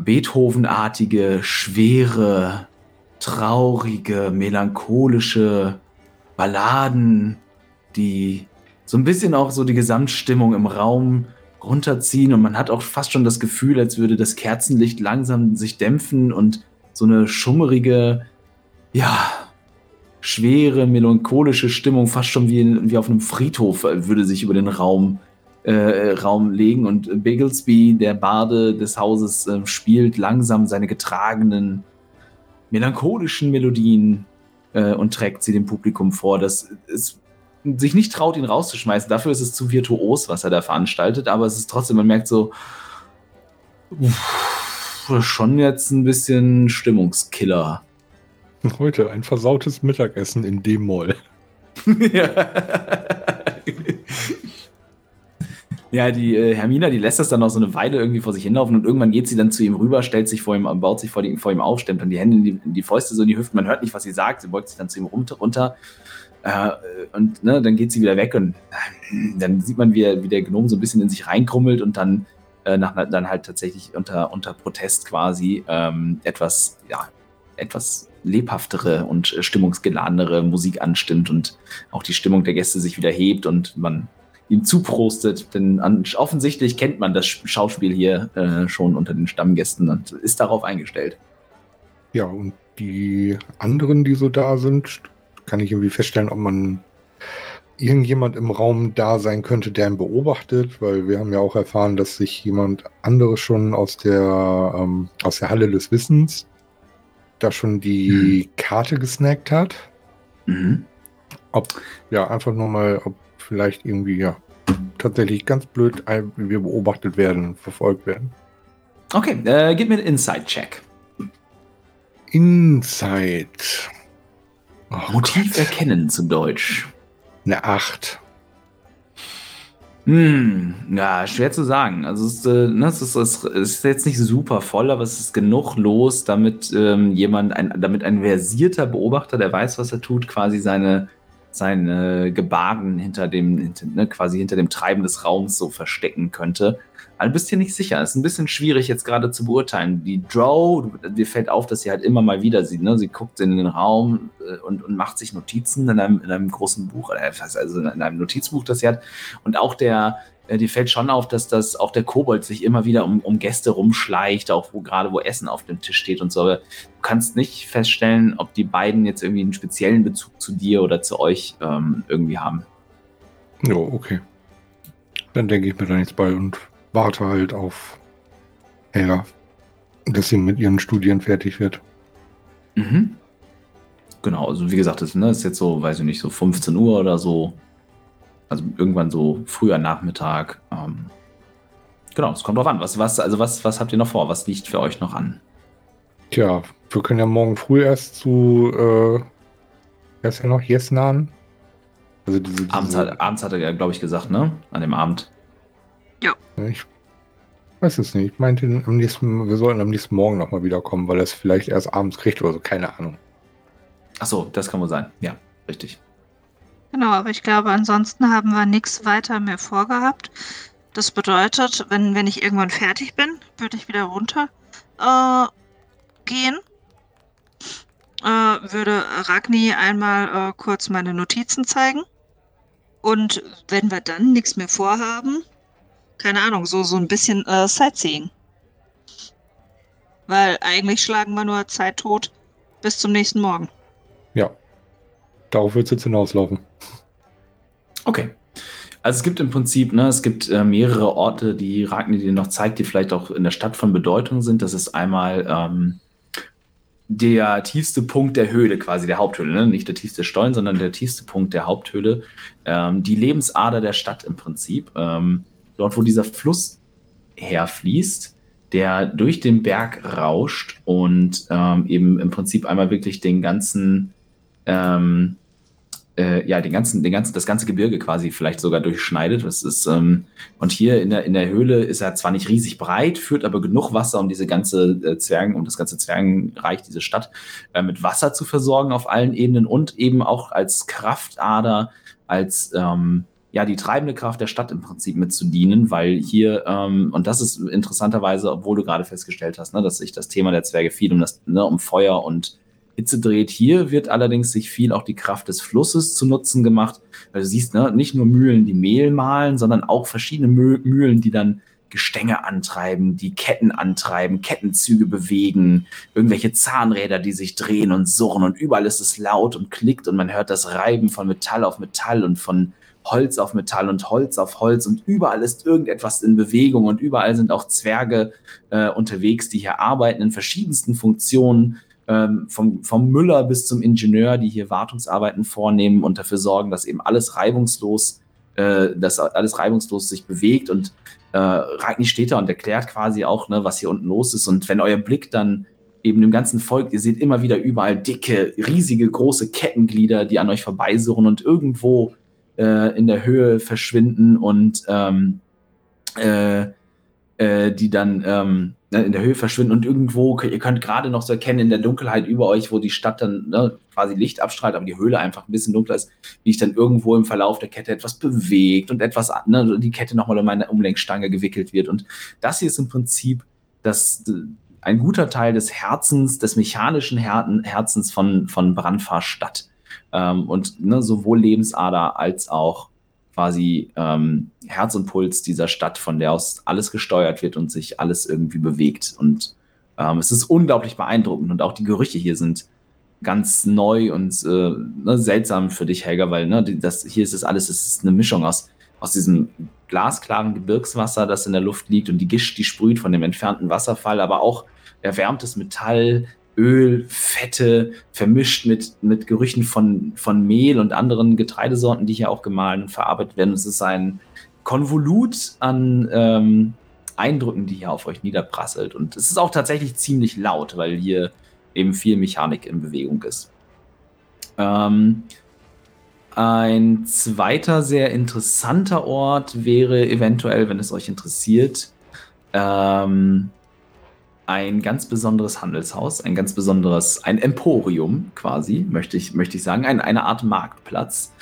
Beethovenartige, schwere, traurige, melancholische Balladen, die so ein bisschen auch so die Gesamtstimmung im Raum runterziehen. Und man hat auch fast schon das Gefühl, als würde das Kerzenlicht langsam sich dämpfen und so eine schummerige, ja, schwere, melancholische Stimmung, fast schon wie, wie auf einem Friedhof, äh, würde sich über den Raum, äh, Raum legen. Und Bigglesby, der Barde des Hauses, äh, spielt langsam seine getragenen, melancholischen Melodien äh, und trägt sie dem Publikum vor. Das es sich nicht traut, ihn rauszuschmeißen. Dafür ist es zu virtuos, was er da veranstaltet, aber es ist trotzdem, man merkt so, uff, schon jetzt ein bisschen Stimmungskiller. Heute ein versautes Mittagessen in D-Moll. ja. Ja, die äh, Hermina, die lässt das dann noch so eine Weile irgendwie vor sich hinlaufen und irgendwann geht sie dann zu ihm rüber, stellt sich vor ihm, baut sich vor, die, vor ihm auf, stemmt dann die Hände in die, in die, Fäuste so in die Hüften. Man hört nicht, was sie sagt. Sie beugt sich dann zu ihm runter, runter äh, und ne, dann geht sie wieder weg und äh, dann sieht man, wie, wie der Gnome so ein bisschen in sich reinkrummelt und dann, äh, nach, dann halt tatsächlich unter, unter Protest quasi ähm, etwas, ja, etwas lebhaftere und stimmungsgeladenere Musik anstimmt und auch die Stimmung der Gäste sich wieder hebt und man ihm zuprostet, denn an, offensichtlich kennt man das Schauspiel hier äh, schon unter den Stammgästen und ist darauf eingestellt. Ja, und die anderen, die so da sind, kann ich irgendwie feststellen, ob man irgendjemand im Raum da sein könnte, der ihn beobachtet, weil wir haben ja auch erfahren, dass sich jemand anderes schon aus der, ähm, aus der Halle des Wissens da schon die mhm. Karte gesnackt hat. Mhm. Ob, ja, einfach nur mal, ob vielleicht irgendwie, ja, tatsächlich ganz blöd, wir beobachtet werden, verfolgt werden. Okay, äh, gib mir einen Inside-Check. Inside. Oh, Motiv Gott. erkennen zu Deutsch. Eine 8. Hm, ja, schwer zu sagen. Also es, äh, ne, es, ist, es, ist, jetzt nicht super voll, aber es ist genug los, damit ähm, jemand, ein, damit ein versierter Beobachter, der weiß, was er tut, quasi seine, seine Gebaren hinter dem, hinter, ne, quasi hinter dem Treiben des Raums so verstecken könnte. Aber du bist hier nicht sicher. Ist ein bisschen schwierig jetzt gerade zu beurteilen. Die Drow, dir fällt auf, dass sie halt immer mal wieder sieht. Ne? Sie guckt in den Raum äh, und, und macht sich Notizen in einem, in einem großen Buch, äh, also in einem Notizbuch, das sie hat. Und auch der, äh, dir fällt schon auf, dass das auch der Kobold sich immer wieder um, um Gäste rumschleicht, auch wo gerade wo Essen auf dem Tisch steht und so. Aber du kannst nicht feststellen, ob die beiden jetzt irgendwie einen speziellen Bezug zu dir oder zu euch ähm, irgendwie haben. Ja, okay. Dann denke ich mir da nichts bei und warte halt auf ja, dass sie mit ihren Studien fertig wird. Mhm. Genau, also wie gesagt, das ne, ist jetzt so, weiß ich nicht, so 15 Uhr oder so. Also irgendwann so früher Nachmittag. Ähm, genau, es kommt drauf an. Was, was, also was, was habt ihr noch vor? Was liegt für euch noch an? Tja, wir können ja morgen früh erst zu, äh, wer ist ja noch, Jesnan? Also diese, diese abends, hat, abends hat er, glaube ich, gesagt, ne? An dem Abend. Ja. Ich weiß es nicht. Ich meinte, am nächsten, wir sollten am nächsten Morgen nochmal wiederkommen, weil er es vielleicht erst abends kriegt oder so. Keine Ahnung. Ach so, das kann wohl sein. Ja, richtig. Genau, aber ich glaube, ansonsten haben wir nichts weiter mehr vorgehabt. Das bedeutet, wenn, wenn ich irgendwann fertig bin, würde ich wieder runter äh, gehen. Äh, würde Ragni einmal äh, kurz meine Notizen zeigen. Und wenn wir dann nichts mehr vorhaben, keine Ahnung, so, so ein bisschen äh, Sightseeing. Weil eigentlich schlagen wir nur Zeit tot bis zum nächsten Morgen. Ja. Darauf wird es jetzt hinauslaufen. Okay. Also es gibt im Prinzip, ne, es gibt äh, mehrere Orte, die Ragni dir noch zeigt, die vielleicht auch in der Stadt von Bedeutung sind. Das ist einmal ähm, der tiefste Punkt der Höhle, quasi der Haupthöhle, ne? nicht der tiefste Stollen, sondern der tiefste Punkt der Haupthöhle. Ähm, die Lebensader der Stadt im Prinzip. Ähm, dort wo dieser Fluss herfließt, der durch den Berg rauscht und ähm, eben im Prinzip einmal wirklich den ganzen, ähm, äh, ja, den ganzen, den ganzen, das ganze Gebirge quasi vielleicht sogar durchschneidet. Das ist, ähm, und hier in der, in der Höhle ist er zwar nicht riesig breit, führt aber genug Wasser, um diese ganze äh, Zwergen, um das ganze Zwergenreich, diese Stadt, äh, mit Wasser zu versorgen auf allen Ebenen und eben auch als Kraftader, als ähm, ja, die treibende Kraft der Stadt im Prinzip mit zu dienen, weil hier, ähm, und das ist interessanterweise, obwohl du gerade festgestellt hast, ne, dass sich das Thema der Zwerge viel um das, ne, um Feuer und Hitze dreht. Hier wird allerdings sich viel auch die Kraft des Flusses zu Nutzen gemacht. Weil du siehst, ne, nicht nur Mühlen, die Mehl mahlen, sondern auch verschiedene Mühlen, die dann Gestänge antreiben, die Ketten antreiben, Kettenzüge bewegen, irgendwelche Zahnräder, die sich drehen und surren und überall ist es laut und klickt und man hört das Reiben von Metall auf Metall und von Holz auf Metall und Holz auf Holz und überall ist irgendetwas in Bewegung und überall sind auch Zwerge äh, unterwegs, die hier arbeiten in verschiedensten Funktionen ähm, vom, vom Müller bis zum Ingenieur, die hier Wartungsarbeiten vornehmen und dafür sorgen, dass eben alles reibungslos, äh, dass alles reibungslos sich bewegt. Und äh, Ragni steht da und erklärt quasi auch, ne, was hier unten los ist. Und wenn euer Blick dann eben dem ganzen Volk, ihr seht immer wieder überall dicke, riesige, große Kettenglieder, die an euch vorbeisurren und irgendwo äh, in der Höhe verschwinden und ähm, äh, äh, die dann ähm, ne, in der Höhe verschwinden und irgendwo, ihr könnt gerade noch so erkennen in der Dunkelheit über euch, wo die Stadt dann ne, quasi Licht abstrahlt, aber die Höhle einfach ein bisschen dunkler ist, wie ich dann irgendwo im Verlauf der Kette etwas bewegt und etwas, ne, die Kette nochmal um meine Umlenkstange gewickelt wird. Und das hier ist im Prinzip das, ein guter Teil des Herzens, des mechanischen Herzens von, von Brandfahrstadt. Ähm, und ne, sowohl Lebensader als auch quasi ähm, Herz und Puls dieser Stadt, von der aus alles gesteuert wird und sich alles irgendwie bewegt. Und ähm, es ist unglaublich beeindruckend und auch die Gerüche hier sind ganz neu und äh, ne, seltsam für dich, Helga, weil ne, das, hier ist es alles, es ist eine Mischung aus, aus diesem glasklaren Gebirgswasser, das in der Luft liegt und die Gischt, die sprüht von dem entfernten Wasserfall, aber auch erwärmtes Metall, Öl, Fette, vermischt mit, mit Gerüchen von, von Mehl und anderen Getreidesorten, die hier auch gemahlen und verarbeitet werden. Es ist ein Konvolut an ähm, Eindrücken, die hier auf euch niederprasselt. Und es ist auch tatsächlich ziemlich laut, weil hier eben viel Mechanik in Bewegung ist. Ähm, ein zweiter sehr interessanter Ort wäre eventuell, wenn es euch interessiert, ähm, ein ganz besonderes Handelshaus, ein ganz besonderes, ein Emporium quasi, möchte ich, möchte ich sagen, ein, eine Art Marktplatz,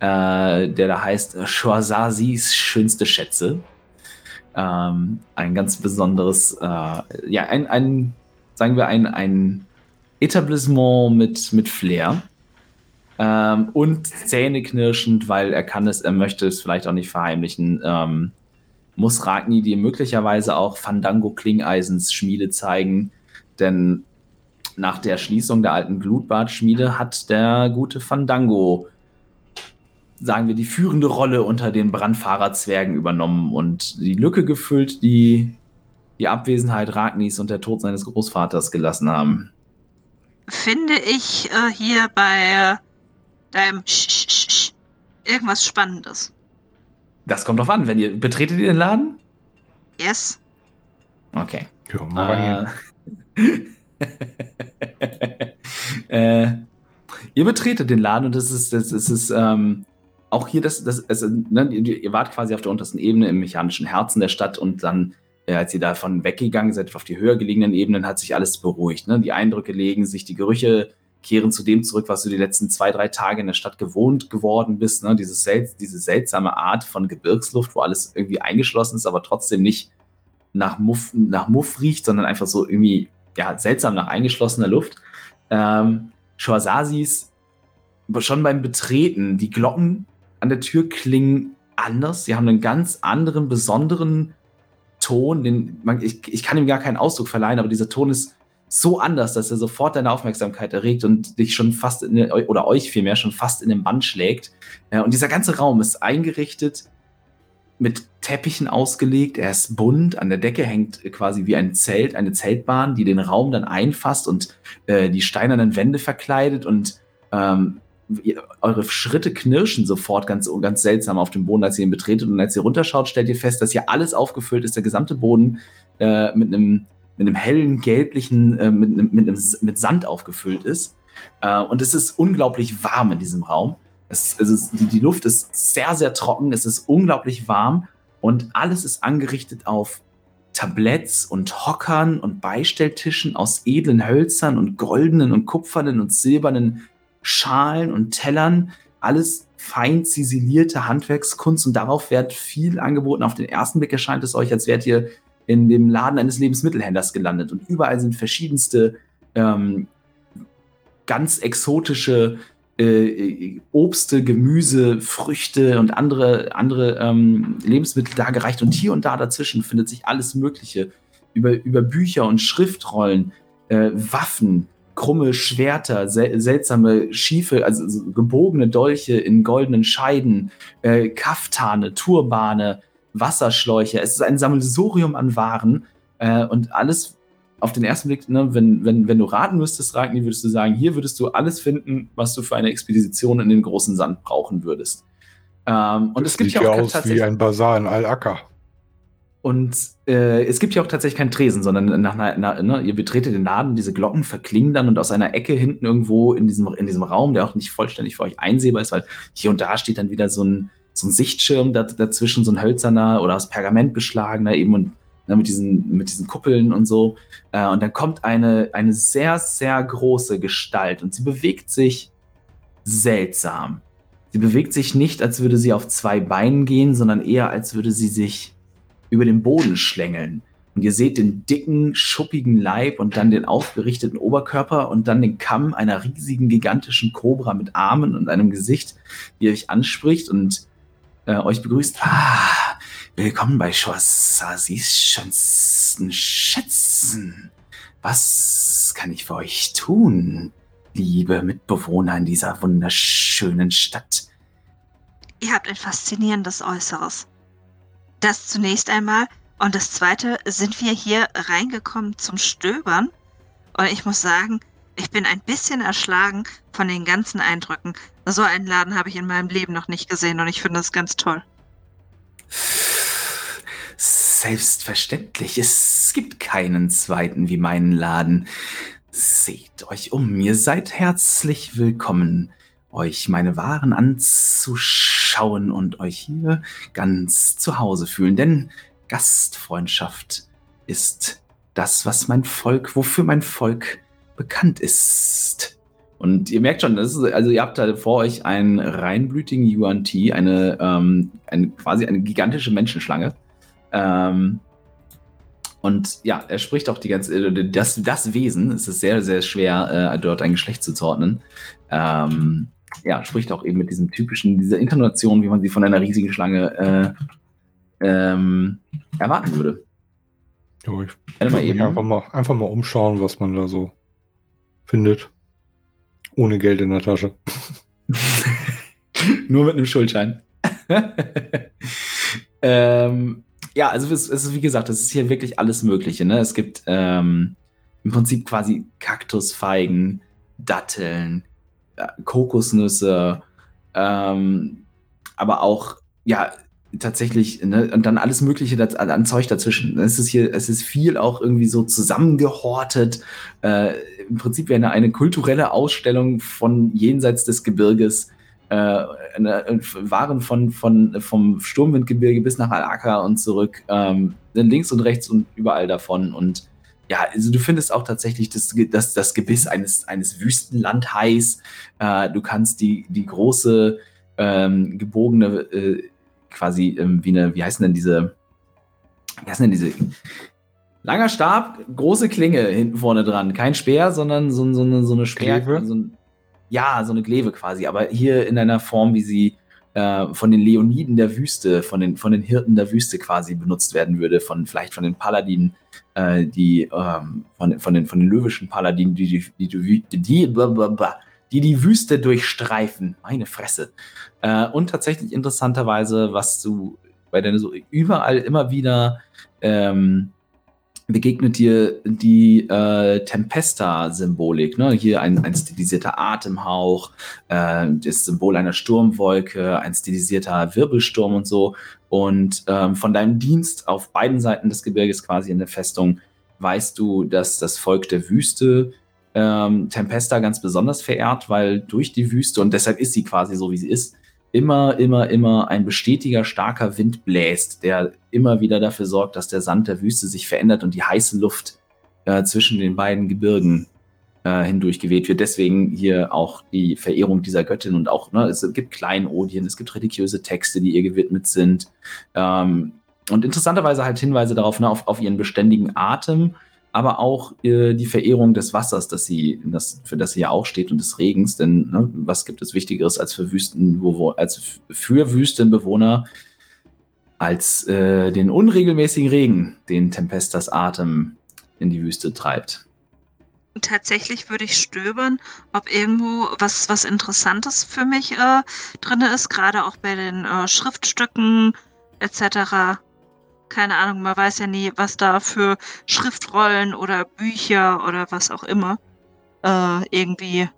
äh, der da heißt Schwarzis schönste Schätze. Ähm, ein ganz besonderes, äh, ja, ein, ein, sagen wir, ein, ein Etablissement mit, mit Flair. Ähm, und zähneknirschend, weil er kann es, er möchte es vielleicht auch nicht verheimlichen, ähm, muss Ragni dir möglicherweise auch Fandango Klingeisens Schmiede zeigen, denn nach der Schließung der alten Glutbad-Schmiede hat der gute Fandango, sagen wir, die führende Rolle unter den Brandfahrerzwergen übernommen und die Lücke gefüllt, die die Abwesenheit Ragnis und der Tod seines Großvaters gelassen haben. Finde ich äh, hier bei deinem Sch -Sch -Sch irgendwas Spannendes. Das kommt drauf an. Wenn ihr betretet ihr den Laden? Yes. Okay. Ja, mal äh, äh, ihr betretet den Laden und das ist, das, das ist ähm, auch hier das, das also, ne, ihr wart quasi auf der untersten Ebene im mechanischen Herzen der Stadt und dann, äh, als ihr davon weggegangen seid, auf die höher gelegenen Ebenen, hat sich alles beruhigt. Ne? Die Eindrücke legen sich, die Gerüche kehren zu dem zurück, was du die letzten zwei, drei Tage in der Stadt gewohnt geworden bist. Ne? Diese, sel diese seltsame Art von Gebirgsluft, wo alles irgendwie eingeschlossen ist, aber trotzdem nicht nach Muff, nach Muff riecht, sondern einfach so irgendwie ja, seltsam nach eingeschlossener Luft. Ähm, Schwarzasis, schon beim Betreten, die Glocken an der Tür klingen anders. Sie haben einen ganz anderen, besonderen Ton. Den man, ich, ich kann ihm gar keinen Ausdruck verleihen, aber dieser Ton ist so anders, dass er sofort deine Aufmerksamkeit erregt und dich schon fast in, oder euch vielmehr schon fast in den Bann schlägt. Und dieser ganze Raum ist eingerichtet, mit Teppichen ausgelegt. Er ist bunt. An der Decke hängt quasi wie ein Zelt, eine Zeltbahn, die den Raum dann einfasst und äh, die steinernen Wände verkleidet. Und ähm, eure Schritte knirschen sofort ganz, ganz seltsam auf dem Boden, als ihr ihn betretet. Und als ihr runterschaut, stellt ihr fest, dass hier alles aufgefüllt ist, der gesamte Boden äh, mit einem mit einem hellen gelblichen, äh, mit, mit, mit, mit, Sand aufgefüllt ist. Äh, und es ist unglaublich warm in diesem Raum. Es, es ist, die, die Luft ist sehr, sehr trocken, es ist unglaublich warm und alles ist angerichtet auf Tabletts und Hockern und Beistelltischen aus edlen Hölzern und goldenen und kupfernen und silbernen Schalen und Tellern. Alles fein ziselierte Handwerkskunst und darauf wird viel angeboten. Auf den ersten Blick erscheint es euch, als wärt ihr in dem Laden eines Lebensmittelhändlers gelandet und überall sind verschiedenste ähm, ganz exotische äh, Obste, Gemüse, Früchte und andere, andere ähm, Lebensmittel dargereicht. Und hier und da dazwischen findet sich alles Mögliche über, über Bücher und Schriftrollen, äh, Waffen, krumme Schwerter, sel seltsame schiefe, also gebogene Dolche in goldenen Scheiden, äh, Kaftane, Turbane, Wasserschläuche. Es ist ein Sammelsurium an Waren äh, und alles auf den ersten Blick, ne, wenn, wenn, wenn du raten müsstest, Ragni, würdest du sagen, hier würdest du alles finden, was du für eine Expedition in den großen Sand brauchen würdest. Ähm, und das es gibt ja auch aus wie ein Bazar in Al-Akka. Und äh, es gibt ja auch tatsächlich keinen Tresen, sondern nach einer, na, ne, ihr betretet den Laden, diese Glocken verklingen dann und aus einer Ecke hinten irgendwo in diesem, in diesem Raum, der auch nicht vollständig für euch einsehbar ist, weil hier und da steht dann wieder so ein, so ein Sichtschirm dazwischen, so ein hölzerner oder aus Pergament beschlagener eben und ne, mit, diesen, mit diesen Kuppeln und so. Äh, und dann kommt eine, eine sehr, sehr große Gestalt und sie bewegt sich seltsam. Sie bewegt sich nicht, als würde sie auf zwei Beinen gehen, sondern eher, als würde sie sich über den Boden schlängeln. Und ihr seht den dicken, schuppigen Leib und dann den aufgerichteten Oberkörper und dann den Kamm einer riesigen, gigantischen Kobra mit Armen und einem Gesicht, die euch anspricht und äh, euch begrüßt. Ah, Willkommen bei schönsten Schätzen. Was kann ich für euch tun, liebe Mitbewohner in dieser wunderschönen Stadt? Ihr habt ein faszinierendes Äußeres. Das zunächst einmal. Und das zweite, sind wir hier reingekommen zum Stöbern? Und ich muss sagen, ich bin ein bisschen erschlagen von den ganzen Eindrücken. So einen Laden habe ich in meinem Leben noch nicht gesehen und ich finde das ganz toll. Selbstverständlich, es gibt keinen zweiten wie meinen Laden. Seht euch um, ihr seid herzlich willkommen, euch meine Waren anzuschauen und euch hier ganz zu Hause fühlen, denn Gastfreundschaft ist das, was mein Volk, wofür mein Volk bekannt ist. Und ihr merkt schon, das ist, also ihr habt da vor euch einen reinblütigen Yuan Ti, eine, ähm, eine quasi eine gigantische Menschenschlange. Ähm, und ja, er spricht auch die ganze, äh, das, das Wesen, es ist sehr, sehr schwer, äh, dort ein Geschlecht zuzuordnen. Ähm, ja, spricht auch eben mit diesem typischen, dieser Inkarnation, wie man sie von einer riesigen Schlange äh, ähm, erwarten würde. Jo, ich mal eben einfach mal, einfach mal umschauen, was man da so findet. Ohne Geld in der Tasche. Nur mit einem Schuldschein. ähm, ja, also es, ist, wie gesagt, es ist hier wirklich alles Mögliche. Ne? Es gibt ähm, im Prinzip quasi Kaktusfeigen, Datteln, äh, Kokosnüsse, ähm, aber auch, ja, tatsächlich, ne, und dann alles Mögliche das, an Zeug dazwischen. Es ist hier, es ist viel auch irgendwie so zusammengehortet. Äh, Im Prinzip wäre eine, eine kulturelle Ausstellung von jenseits des Gebirges äh, Waren von, von, vom Sturmwindgebirge bis nach Al-Aqqa und zurück, ähm, links und rechts und überall davon. Und ja, also du findest auch tatsächlich das, das, das Gebiss eines, eines Wüstenlandhais. Äh, du kannst die, die große, ähm, gebogene, äh, quasi ähm, wie eine, wie heißen denn diese, wie heißen denn diese, langer Stab, große Klinge hinten vorne dran. Kein Speer, sondern so, so, eine, so eine Speer, so ein, ja, so eine Gleve quasi, aber hier in einer Form, wie sie äh, von den Leoniden der Wüste, von den, von den Hirten der Wüste quasi benutzt werden würde, von vielleicht von den Paladinen, äh, die ähm, von, von, den, von den löwischen Paladinen, die die, die, die, die, die, die Wüste durchstreifen. Meine Fresse. Äh, und tatsächlich interessanterweise, was du bei deiner so überall immer wieder ähm, begegnet dir die äh, Tempesta-Symbolik. Ne? Hier ein, ein stilisierter Atemhauch, äh, das Symbol einer Sturmwolke, ein stilisierter Wirbelsturm und so. Und ähm, von deinem Dienst auf beiden Seiten des Gebirges quasi in der Festung weißt du, dass das Volk der Wüste ähm, Tempesta ganz besonders verehrt, weil durch die Wüste, und deshalb ist sie quasi so, wie sie ist, immer, immer, immer ein bestetiger, starker Wind bläst, der immer wieder dafür sorgt, dass der Sand der Wüste sich verändert und die heiße Luft äh, zwischen den beiden Gebirgen äh, hindurch geweht wird. Deswegen hier auch die Verehrung dieser Göttin und auch, ne, es gibt Kleinodien, es gibt religiöse Texte, die ihr gewidmet sind. Ähm, und interessanterweise halt Hinweise darauf, ne, auf, auf ihren beständigen Atem, aber auch äh, die Verehrung des Wassers, das sie, das, für das sie ja auch steht und des Regens. Denn ne, was gibt es Wichtigeres als für Wüstenbewohner, als für Wüstenbewohner, als äh, den unregelmäßigen Regen, den Tempestas Atem in die Wüste treibt? Tatsächlich würde ich stöbern, ob irgendwo was, was Interessantes für mich äh, drin ist, gerade auch bei den äh, Schriftstücken etc. Keine Ahnung, man weiß ja nie, was da für Schriftrollen oder Bücher oder was auch immer äh, irgendwie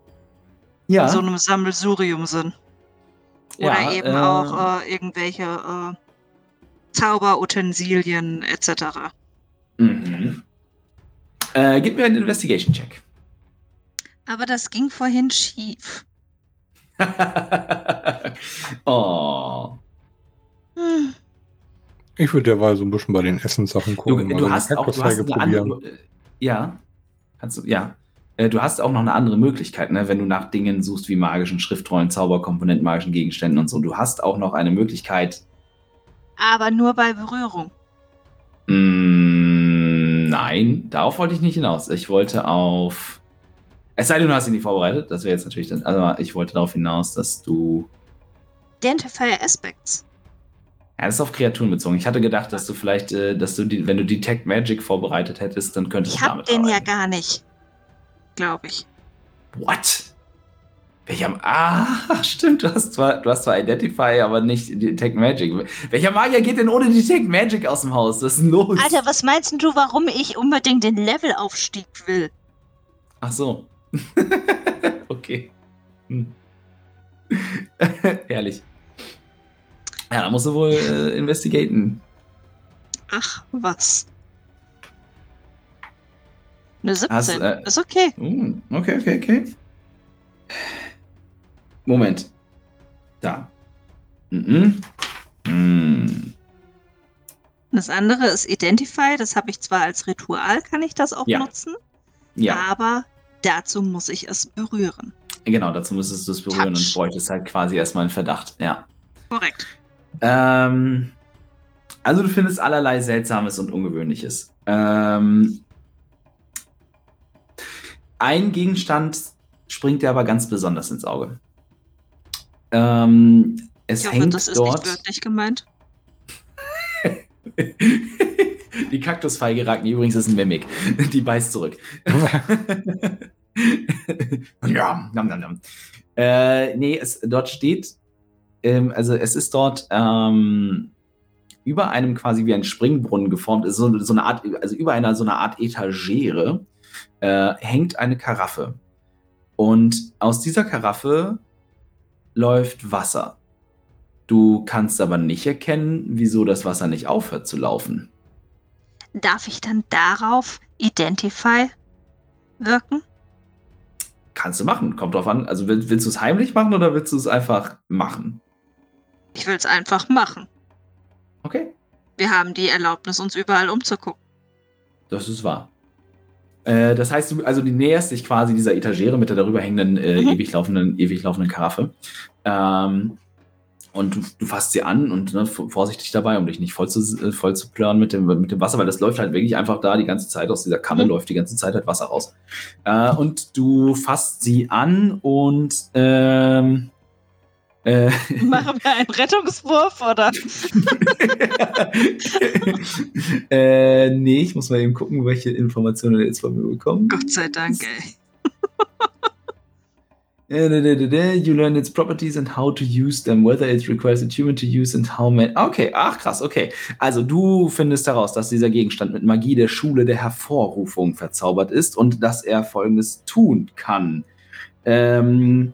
ja. in so einem Sammelsurium sind. Oder ja, eben auch äh, irgendwelche äh, Zauberutensilien etc. Mhm. Äh, gib mir einen Investigation-Check. Aber das ging vorhin schief. oh. Hm. Ich würde derweil so ein bisschen bei den Essenssachen gucken. Du, du hast auch du hast eine andere, ja, kannst du, ja. Äh, du hast auch noch eine andere Möglichkeit, ne, wenn du nach Dingen suchst wie magischen Schriftrollen, Zauberkomponenten, magischen Gegenständen und so. Du hast auch noch eine Möglichkeit. Aber nur bei Berührung. Mm, Nein, darauf wollte ich nicht hinaus. Ich wollte auf. Es sei denn, du hast ihn nicht vorbereitet. Das wäre jetzt natürlich dann. Also, ich wollte darauf hinaus, dass du. Identifier Aspects. Ja, das ist auf Kreaturen bezogen. Ich hatte gedacht, dass du vielleicht, äh, dass du, die, wenn du Detect Magic vorbereitet hättest, dann könntest ich du damit Ich hab den arbeiten. ja gar nicht. Glaube ich. What? Welcher. Ah, stimmt, du hast zwar, du hast zwar Identify, aber nicht Detect Magic. Welcher Magier geht denn ohne Detect Magic aus dem Haus? Was ist denn los? Alter, was meinst du, warum ich unbedingt den Levelaufstieg will? Ach so. okay. Hm. Herrlich. Ja, da musst du wohl äh, investigaten. Ach, was? Eine 17. Hast, äh, ist okay. Uh, okay, okay, okay. Moment. Da. Mhm. Mhm. Das andere ist Identify. Das habe ich zwar als Ritual, kann ich das auch ja. nutzen. Ja. Aber dazu muss ich es berühren. Genau, dazu müsstest du es berühren Touch. und bräuchtest halt quasi erstmal einen Verdacht. Ja. Korrekt. Ähm, also du findest allerlei Seltsames und Ungewöhnliches. Ähm, ein Gegenstand springt dir aber ganz besonders ins Auge. Ähm, es ich hoffe, hängt das ist dort. Nicht wörtlich gemeint. Die Kaktusfeige Ragni übrigens ist ein Mimik. Die beißt zurück. ja, nam, nam, nam. Äh, nee, es, dort steht, ähm, also es ist dort ähm, über einem quasi wie ein Springbrunnen geformt, so, so eine Art, also über einer so einer Art Etagere äh, hängt eine Karaffe. Und aus dieser Karaffe läuft Wasser. Du kannst aber nicht erkennen, wieso das Wasser nicht aufhört zu laufen. Darf ich dann darauf Identify wirken? Kannst du machen, kommt drauf an. Also willst, willst du es heimlich machen oder willst du es einfach machen? Ich will es einfach machen. Okay. Wir haben die Erlaubnis, uns überall umzugucken. Das ist wahr. Äh, das heißt, du, also du näherst dich quasi dieser Etagere mit der darüber hängenden, äh, mhm. ewig laufenden, ewig laufenden Karaffe. Ähm, und du, du, fasst sie an und ne, vorsichtig dabei, um dich nicht voll zu, äh, voll zu plören mit dem, mit dem Wasser, weil das läuft halt wirklich einfach da die ganze Zeit aus dieser Kanne, mhm. läuft die ganze Zeit halt Wasser raus. Äh, und du fasst sie an und ähm, äh, Machen wir einen Rettungswurf, oder? äh, nee, ich muss mal eben gucken, welche Informationen er jetzt von mir bekommt. Gott sei Dank, ey. You learn its properties and how to use them, whether it requires a human to use and how many. Okay, ach krass, okay. Also du findest heraus, dass dieser Gegenstand mit Magie der Schule der Hervorrufung verzaubert ist und dass er folgendes tun kann. Ähm,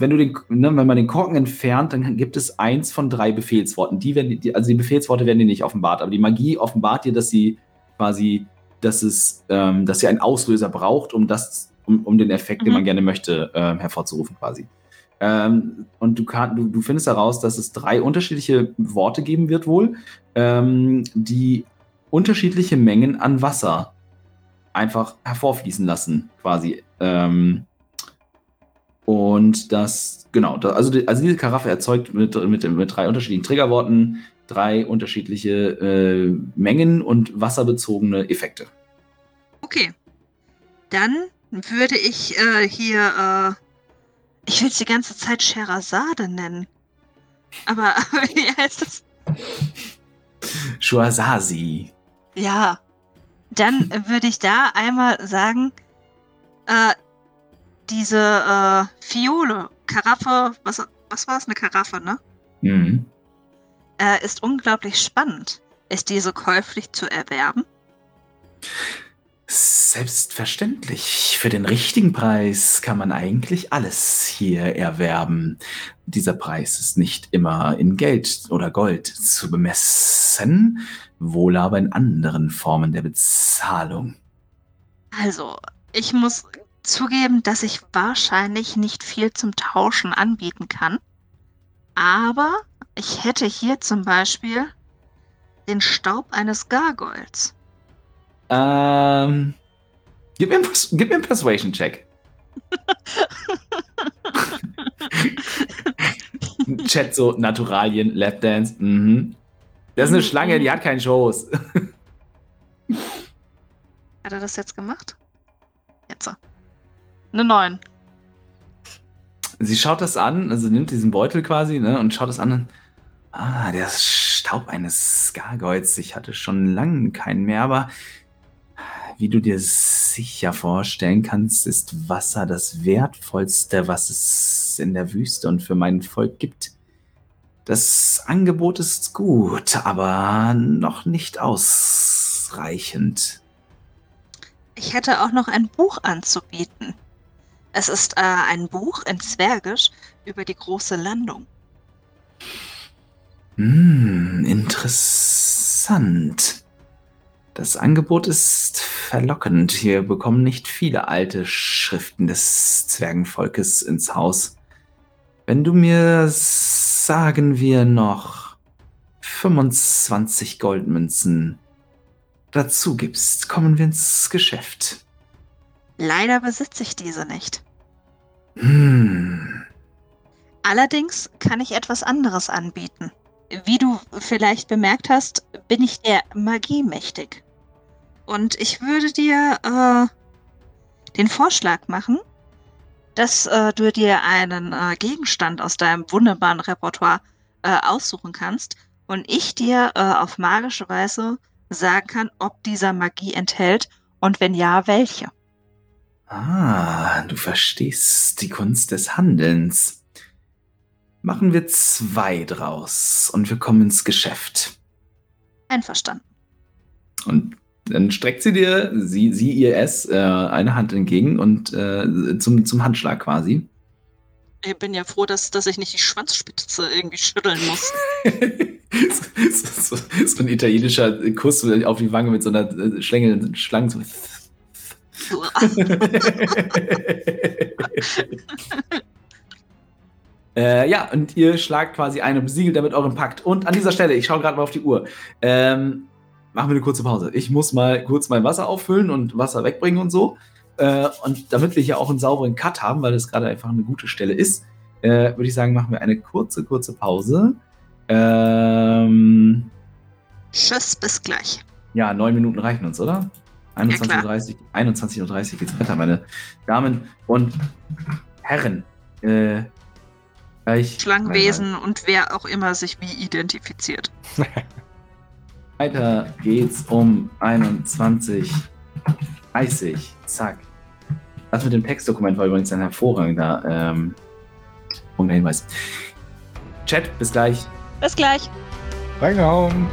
wenn du den, ne, wenn man den Korken entfernt, dann gibt es eins von drei Befehlsworten. Die werden, die, also die Befehlsworte werden dir nicht offenbart, aber die Magie offenbart dir, dass sie quasi, dass es, ähm, dass sie einen Auslöser braucht, um das, um, um den Effekt, mhm. den man mhm. gerne möchte, äh, hervorzurufen quasi. Ähm, und du, kann, du, du findest heraus, dass es drei unterschiedliche Worte geben wird wohl, ähm, die unterschiedliche Mengen an Wasser einfach hervorfließen lassen, quasi. Ähm, und das, genau, das, also, also diese Karaffe erzeugt mit, mit, mit drei unterschiedlichen Triggerworten drei unterschiedliche äh, Mengen und wasserbezogene Effekte. Okay. Dann würde ich äh, hier, äh, ich will es die ganze Zeit Sherazade nennen. Aber wie heißt das? Shuazazi. Ja. Dann würde ich da einmal sagen, äh, diese äh, Fiole, Karaffe, was, was war es? Eine Karaffe, ne? Mhm. Äh, ist unglaublich spannend. Ist diese käuflich zu erwerben? Selbstverständlich. Für den richtigen Preis kann man eigentlich alles hier erwerben. Dieser Preis ist nicht immer in Geld oder Gold zu bemessen, wohl aber in anderen Formen der Bezahlung. Also, ich muss zugeben, dass ich wahrscheinlich nicht viel zum Tauschen anbieten kann. Aber ich hätte hier zum Beispiel den Staub eines Gargoyles. Ähm. Gib mir, gib mir einen Persuasion-Check. Chat so, Naturalien, Lap Dance, mhm. Das ist eine Schlange, die hat keinen Schoß. Hat er das jetzt gemacht? Jetzt. Eine 9. Sie schaut das an, also nimmt diesen Beutel quasi ne, und schaut das an. Ah, der Staub eines Gargoyles. Ich hatte schon lange keinen mehr, aber wie du dir sicher vorstellen kannst, ist Wasser das Wertvollste, was es in der Wüste und für mein Volk gibt. Das Angebot ist gut, aber noch nicht ausreichend. Ich hätte auch noch ein Buch anzubieten. Es ist äh, ein Buch in Zwergisch über die große Landung. Hm, interessant. Das Angebot ist verlockend. Hier bekommen nicht viele alte Schriften des Zwergenvolkes ins Haus. Wenn du mir, sagen wir noch, 25 Goldmünzen dazu gibst, kommen wir ins Geschäft. Leider besitze ich diese nicht. Hm. Allerdings kann ich etwas anderes anbieten. Wie du vielleicht bemerkt hast, bin ich der Magie mächtig. Und ich würde dir äh, den Vorschlag machen, dass äh, du dir einen äh, Gegenstand aus deinem wunderbaren Repertoire äh, aussuchen kannst und ich dir äh, auf magische Weise sagen kann, ob dieser Magie enthält und wenn ja, welche. Ah, du verstehst die Kunst des Handelns. Machen wir zwei draus und wir kommen ins Geschäft. Einverstanden. Und dann streckt sie dir, sie, sie ihr es, äh, eine Hand entgegen und äh, zum, zum Handschlag quasi. Ich bin ja froh, dass, dass ich nicht die Schwanzspitze irgendwie schütteln muss. so, so, so, ein italienischer Kuss auf die Wange mit so einer äh, Schlange, Schlange so äh, ja, und ihr schlagt quasi ein und besiegelt damit euren Pakt. Und an dieser Stelle, ich schaue gerade mal auf die Uhr. Ähm, machen wir eine kurze Pause. Ich muss mal kurz mein Wasser auffüllen und Wasser wegbringen und so. Äh, und damit wir hier auch einen sauberen Cut haben, weil das gerade einfach eine gute Stelle ist, äh, würde ich sagen, machen wir eine kurze, kurze Pause. Ähm, Tschüss, bis gleich. Ja, neun Minuten reichen uns, oder? 21.30 Uhr 21 Uhr geht's weiter, meine Damen und Herren. Äh, Schlangenwesen und wer auch immer sich wie identifiziert. weiter geht's um 21.30 Zack. Das mit dem Textdokument war übrigens ein hervorragender ähm, Hinweis. Chat, bis gleich. Bis gleich. Reingehauen.